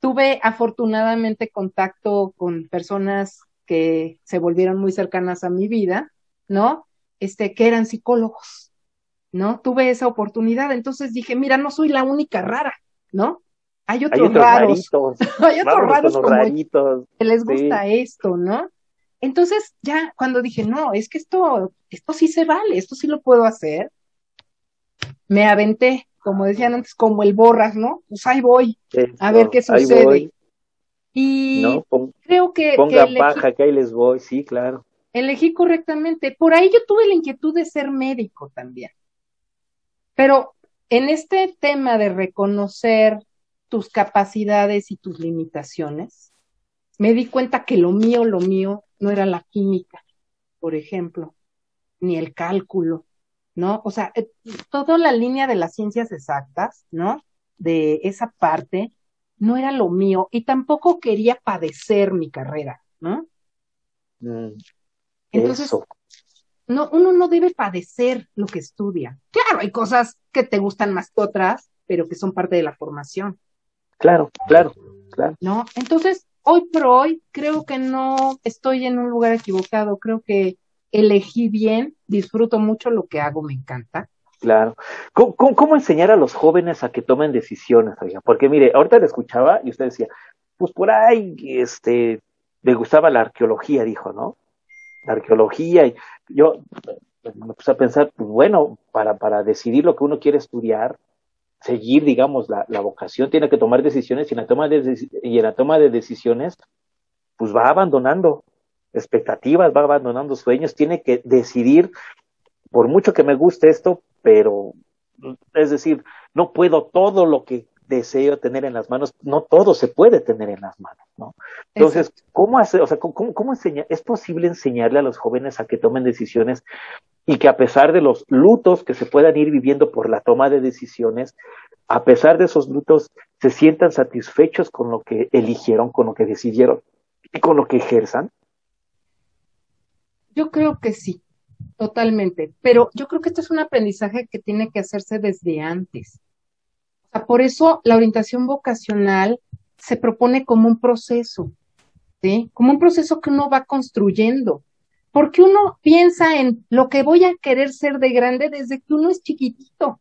Tuve afortunadamente contacto con personas que se volvieron muy cercanas a mi vida, ¿no? Este, que eran psicólogos, ¿no? Tuve esa oportunidad, entonces dije, mira, no soy la única rara, ¿no? Hay Hay otros otros raros, raritos. hay otros Vámonos raros como raritos. que les Sí. gusta esto, ¿no? Entonces, ya cuando dije, no, es que esto, esto sí se vale, esto sí lo puedo hacer, me aventé, como decían antes, como el borras, ¿no? Pues ahí voy, a ver qué sucede. Y ¿no? Pon- creo que, que Ponga elegí, paja que ahí les voy, sí, claro. elegí correctamente. Por ahí yo tuve la inquietud de ser médico también. Pero en este tema de reconocer tus capacidades y tus limitaciones, me di cuenta que lo mío, lo mío no era la química, por ejemplo, ni el cálculo, ¿no? O sea, eh, toda la línea de las ciencias exactas, ¿no? De esa parte, no era lo mío y tampoco quería padecer mi carrera, ¿no? Mm, Entonces, Eso. no, uno no debe padecer lo que estudia. Claro, hay cosas que te gustan más que otras, pero que son parte de la formación, Claro, claro, claro. ¿no? Entonces, hoy por hoy, creo que no estoy en un lugar equivocado, creo que elegí bien, disfruto mucho lo que hago, me encanta. Claro. ¿Cómo, enseñar a los jóvenes a que tomen decisiones, oiga? Porque mire, ahorita le escuchaba y usted decía, pues por ahí, este, le gustaba la arqueología, dijo, ¿no? La arqueología y yo pues, me puse a pensar, pues bueno, para, para decidir lo que uno quiere estudiar, seguir, digamos, la, la vocación, tiene que tomar decisiones y en la toma de, y en la toma de decisiones, pues va abandonando expectativas, va abandonando sueños, tiene que decidir, por mucho que me guste esto, pero es decir, no puedo todo lo que deseo tener en las manos, no todo se puede tener en las manos, ¿no? Entonces, ¿cómo hacer, o sea, cómo, cómo enseñar, es posible enseñarle a los jóvenes a que tomen decisiones y que a pesar de los lutos que se puedan ir viviendo por la toma de decisiones, a pesar de esos lutos, se sientan satisfechos con lo que eligieron, con lo que decidieron y con lo que ejerzan? Yo creo que sí, totalmente, pero yo creo que esto es un aprendizaje que tiene que hacerse desde antes. Por eso la orientación vocacional se propone como un proceso, ¿sí? Como un proceso que uno va construyendo, porque uno piensa en lo que voy a querer ser de grande desde que uno es chiquitito,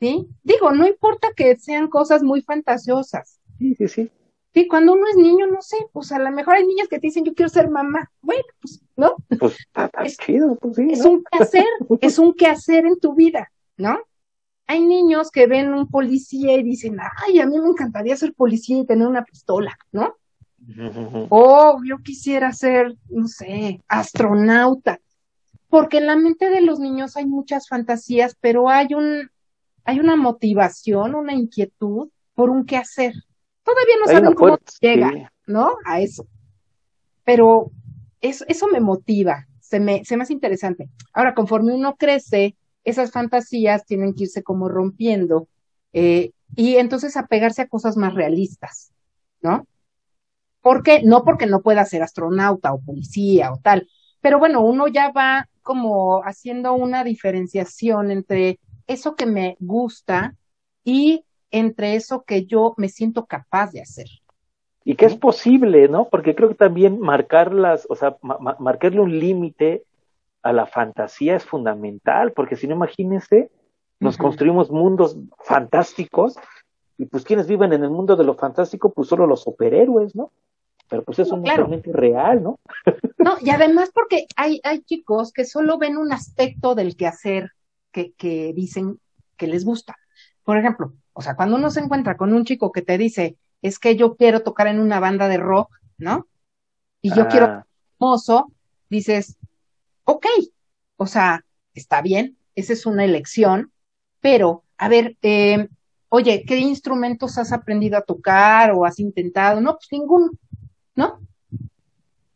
¿sí? Digo, no importa que sean cosas muy fantasiosas, Sí, sí, sí. Sí, cuando uno es niño, no sé, pues a lo mejor hay niños que te dicen yo quiero ser mamá. Bueno, pues, ¿no? Pues está, está Es- chido, pues sí, Es ¿no? un quehacer, es un quehacer en tu vida, ¿no? Hay niños que ven un policía y dicen, ay, a mí me encantaría ser policía y tener una pistola, ¿no? Ujú. O yo quisiera ser, no sé, astronauta. Porque en la mente de los niños hay muchas fantasías, pero hay un, hay una motivación, una inquietud por un quehacer. Todavía no Hay saben cómo llega. sí. ¿no? A eso. Pero eso, eso me motiva, se me, se me hace interesante. Ahora, conforme uno crece, esas fantasías tienen que irse como rompiendo eh, y entonces apegarse a cosas más realistas, ¿no? ¿Por qué? No porque no pueda ser astronauta o policía o tal, pero bueno, uno ya va como haciendo una diferenciación entre eso que me gusta y entre eso que yo me siento capaz de hacer. Y que es posible, ¿no? Porque creo que también marcarlas, o sea, ma- ma- marcarle un límite a la fantasía es fundamental, porque si no, imagínense, nos construimos mundos fantásticos, y pues quienes viven en el mundo de lo fantástico, pues solo los superhéroes, ¿no? Pero pues eso No, es realmente real, ¿no? No, y además porque hay, hay chicos que solo ven un aspecto del quehacer que, que dicen que les gusta. Por ejemplo, o sea, cuando uno se encuentra con un chico que te dice, es que yo quiero tocar en una banda de rock, ¿no? y yo quiero Ah, famoso, dices, ok, o sea, está bien, esa es una elección, pero, a ver, eh, oye, ¿qué instrumentos has aprendido a tocar o has intentado? No, pues ninguno, ¿no?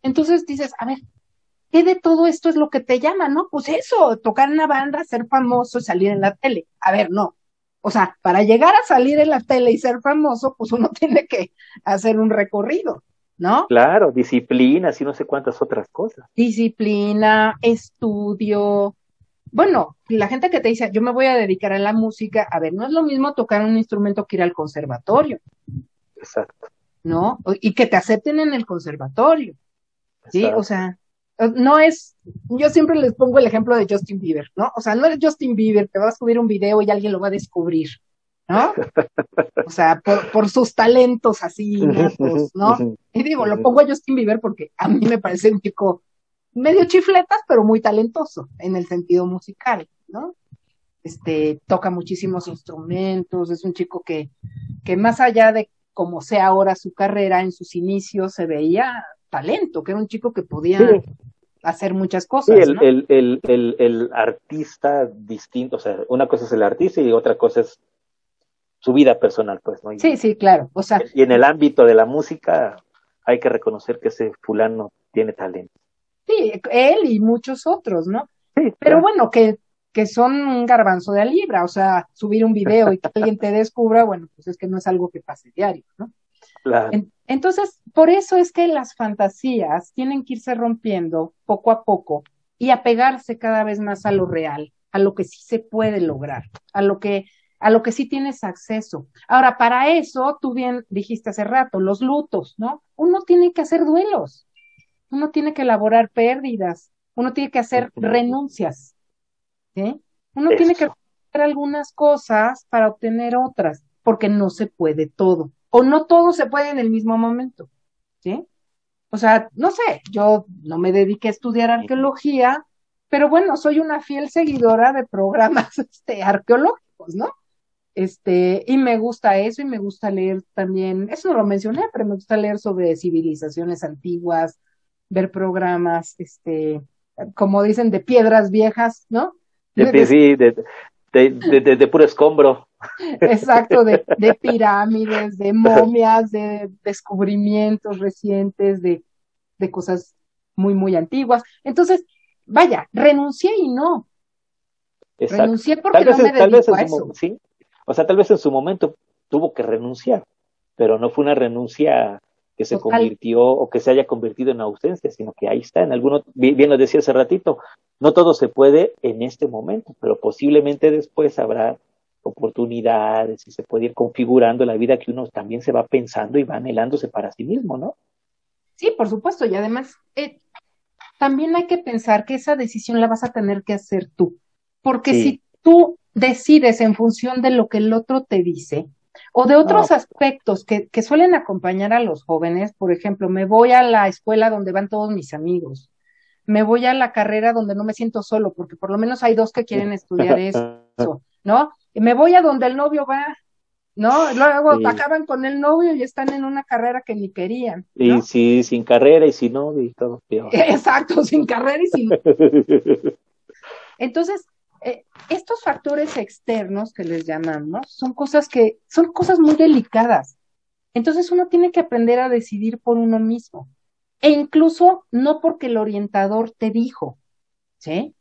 Entonces dices, a ver, ¿qué de todo esto es lo que te llama, no? Pues eso, tocar en una banda, ser famoso y salir en la tele. A ver, no. O sea, para llegar a salir en la tele y ser famoso, pues uno tiene que hacer un recorrido, ¿no? claro, disciplinas y no sé cuántas otras cosas. disciplina, estudio. Bueno, la gente que te dice, yo me voy a dedicar a la música, a ver, no es lo mismo tocar un instrumento que ir al conservatorio, Exacto. ¿no? Y que te acepten en el conservatorio, ¿sí? O sea, no es, yo siempre les pongo el ejemplo de Justin Bieber, ¿no? O sea, no eres Justin Bieber, te vas a subir un video y alguien lo va a descubrir, ¿no? O sea, por, por sus talentos así, natos, ¿no? Y digo, lo pongo a Justin Bieber porque a mí me parece un chico medio chifletas, pero muy talentoso en el sentido musical, ¿no? Este, toca muchísimos instrumentos, es un chico que, que más allá de como sea ahora su carrera, en sus inicios se veía talento, que era un chico que podía Sí. hacer muchas Sí, cosas, el, ¿no? el, el, el, el artista distinto, o sea, una cosa es el artista y otra cosa es su vida personal, pues, ¿no? Y, Sí, sí, claro, o sea, y en el ámbito de la música hay que reconocer que ese fulano tiene talento. sí, él y muchos otros, ¿no? Sí, Pero bueno, que, que son un garbanzo de a libra, o sea, subir un video y que alguien te descubra, bueno, pues es que no es algo que pase diario, ¿no? Claro. En- Entonces, por eso es que las fantasías tienen que irse rompiendo poco a poco y apegarse cada vez más a lo real, a lo que sí se puede lograr, a lo que, a lo que sí tienes acceso. Ahora, para eso, tú bien dijiste hace rato, los lutos, ¿no? Uno tiene que hacer duelos, uno tiene que elaborar pérdidas, uno tiene que hacer renuncias, ¿sí? Uno tiene que hacer algunas cosas para obtener otras, porque no se puede todo, o no todo se puede en el mismo momento, ¿sí? O sea, no sé, yo no me dediqué a estudiar arqueología, pero bueno, soy una fiel seguidora de programas este, arqueológicos, ¿no? Este, y me gusta eso y me gusta leer también, eso no lo mencioné, pero me gusta leer sobre civilizaciones antiguas, ver programas, este, como dicen, de piedras viejas, ¿no? De, sí, de, de, de, de- de puro escombro. Exacto, de, de pirámides, de momias, de descubrimientos recientes, de, de cosas muy, muy antiguas. Entonces, vaya, renuncié y no. Exacto. Renuncié porque Tal vez, no me tal vez a en su, eso. sí. O sea, tal vez en su momento tuvo que renunciar, pero no fue una renuncia que se Total. convirtió o que se haya convertido en ausencia, sino que ahí está, en alguno, bi- bien lo decía hace ratito, no todo se puede en este momento, pero posiblemente después habrá oportunidades y se puede ir configurando la vida que uno también se va pensando y va anhelándose para sí mismo, ¿no? Sí, por supuesto, y además eh, también hay que pensar que esa decisión la vas a tener que hacer tú, porque Sí. si tú decides en función de lo que el otro te dice o de otros No. aspectos que, que suelen acompañar a los jóvenes, por ejemplo, me voy a la escuela donde van todos mis amigos, me voy a la carrera donde no me siento solo, porque por lo menos hay dos que quieren estudiar eso, ¿no? Y me voy a donde el novio va, ¿no? Luego Sí. acaban con el novio y están en una carrera que ni querían, Y si sin carrera y sin novio y todo peor. Exacto, sin carrera y sin... Entonces, eh, estos factores externos que les llamamos son cosas que son cosas muy delicadas. Entonces uno tiene que aprender a decidir por uno mismo. E incluso no porque el orientador te dijo, ¿sí?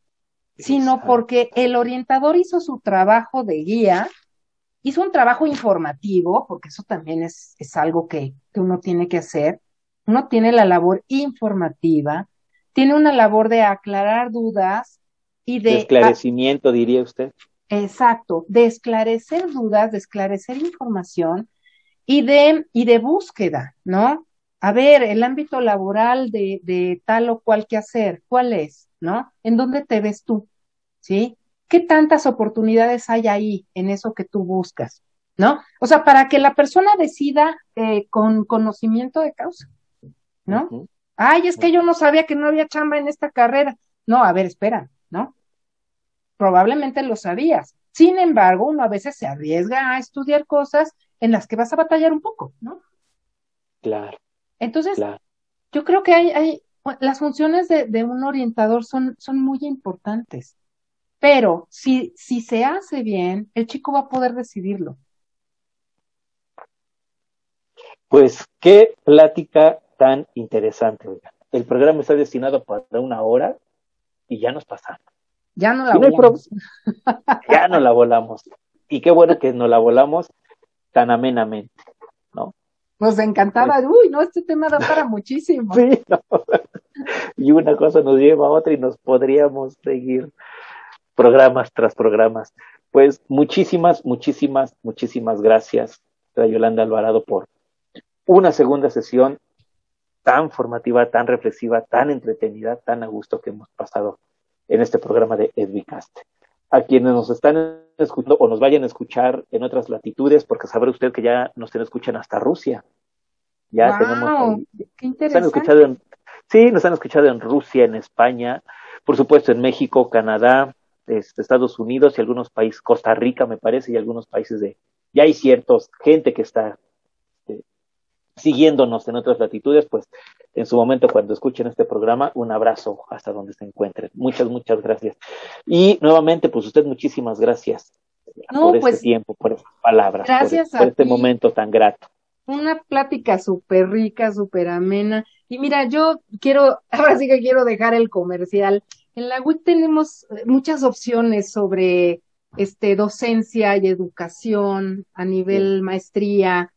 Sino Exacto. porque el orientador hizo su trabajo de guía, hizo un trabajo informativo, porque eso también es, es algo que, que uno tiene que hacer. Uno tiene la labor informativa, tiene una labor de aclarar dudas y De de, esclarecimiento, diría usted. exacto, de esclarecer dudas, de esclarecer información y de, y de búsqueda, ¿no? A ver, el ámbito laboral de, de tal o cual que hacer, ¿cuál es? ¿No? ¿En dónde te ves tú? ¿Sí? ¿Qué tantas oportunidades hay ahí en eso que tú buscas? ¿No? O sea, para que la persona decida eh, con conocimiento de causa, ¿no? Ay, es que yo no sabía que no había chamba en esta carrera. No, a ver, espera, ¿no? Probablemente lo sabías. Sin embargo, uno a veces se arriesga a estudiar cosas en las que vas a batallar un poco, ¿no? Claro, Entonces, claro. yo creo que hay, hay, las funciones de, de un orientador son, son muy importantes, pero si, si se hace bien, el chico va a poder decidirlo. Pues qué plática tan interesante, oiga. El programa está destinado para una hora y ya nos pasamos. Ya no la no volamos. Ya no la volamos. Y qué bueno que nos la volamos tan amenamente. Nos encantaba, uy, no, este tema da para muchísimo. Sí, ¿no? Y una cosa nos lleva a otra y nos podríamos seguir programas tras programas. Pues muchísimas, muchísimas, muchísimas gracias, a Yolanda Alvarado, por una segunda sesión tan formativa, tan reflexiva, tan entretenida, tan a gusto que hemos pasado en este programa de Edwicast. A quienes nos están escuchando o nos vayan a escuchar en otras latitudes, porque sabrá usted que ya nos escuchan hasta Rusia. Ya tenemos ahí- qué nos han interesante. escuchado en, sí, nos han escuchado en Rusia, en España, por supuesto en México, Canadá, este, Estados Unidos y algunos países, Costa Rica me parece, y algunos países de, ya hay ciertos, gente que está siguiéndonos en otras latitudes, pues en su momento cuando escuchen este programa, un abrazo hasta donde se encuentren. Muchas, muchas gracias. Y nuevamente, pues usted muchísimas gracias No, por pues, este tiempo, por estas palabras, por- gracias por, a este ti. momento tan grato. Una plática súper rica, súper amena. Y mira, yo quiero, ahora sí que quiero dejar el comercial. En la WIC tenemos muchas opciones sobre este docencia y educación a nivel maestría,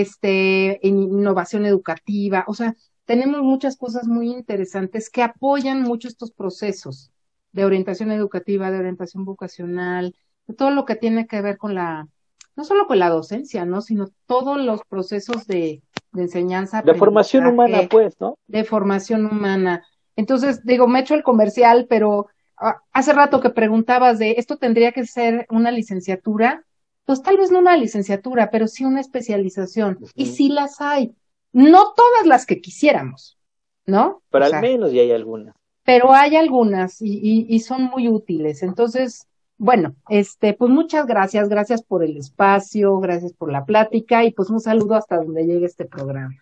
este, en innovación educativa. O sea, tenemos muchas cosas muy interesantes que apoyan mucho estos procesos de orientación educativa, de orientación vocacional, de todo lo que tiene que ver con la, no solo con la docencia, ¿no? Sino todos los procesos de, de enseñanza. De formación humana, pues, ¿no? de formación humana. Entonces, digo, me echo el comercial, pero ah, hace rato que preguntabas de esto tendría que ser una licenciatura, pues tal vez no una licenciatura, pero sí una especialización. Y sí las hay. No todas las que quisiéramos, ¿no? Pero O al sea, menos ya hay algunas. pero hay algunas y, y, y son muy útiles. Entonces, bueno, este, pues muchas gracias, gracias por el espacio, gracias por la plática y pues un saludo hasta donde llegue este programa.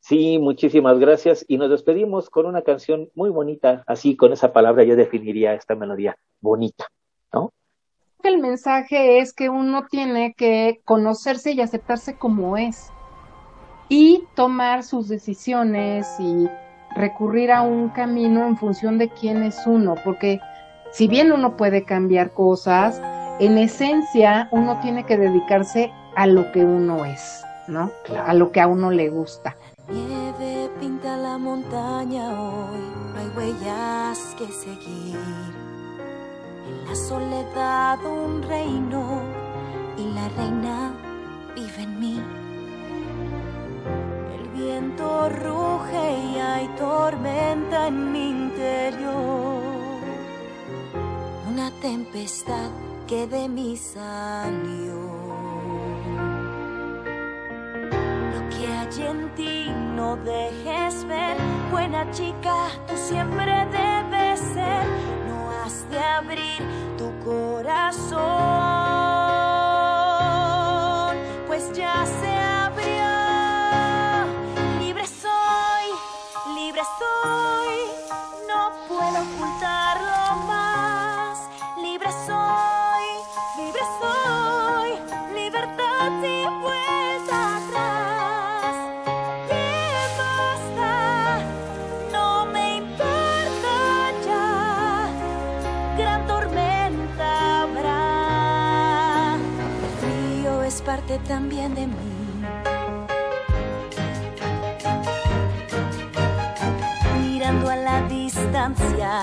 Sí, muchísimas gracias. Y nos despedimos con una canción muy bonita. Así, con esa palabra yo definiría esta melodía, bonita, ¿no? El mensaje es que uno tiene que conocerse y aceptarse como es y tomar sus decisiones y recurrir a un camino en función de quién es uno, porque si bien uno puede cambiar cosas, en esencia uno tiene que dedicarse a lo que uno es, ¿no? Claro. A lo que a uno le gusta. Nieve pinta la montaña hoy, no hay huellas que seguir. La soledad un reino y la reina vive en mí. El viento ruge y hay tormenta en mi interior. Una tempestad que de mí salió. Lo que hay en ti no dejes ver, buena chica, tú siempre debes ser. De abrir tu corazón, también de mí. Mirando a la distancia,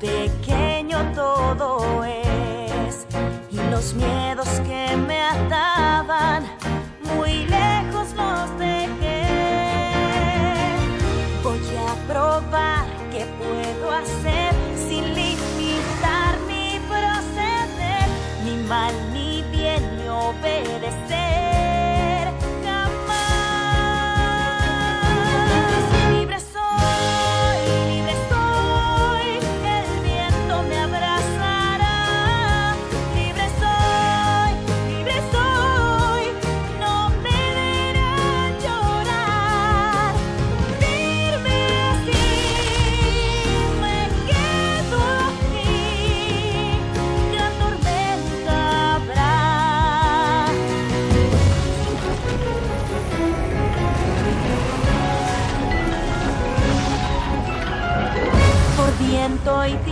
pequeño todo es. Y los miedos que me ataban, muy lejos los dejé. Voy a probar qué puedo hacer obedecer. Viento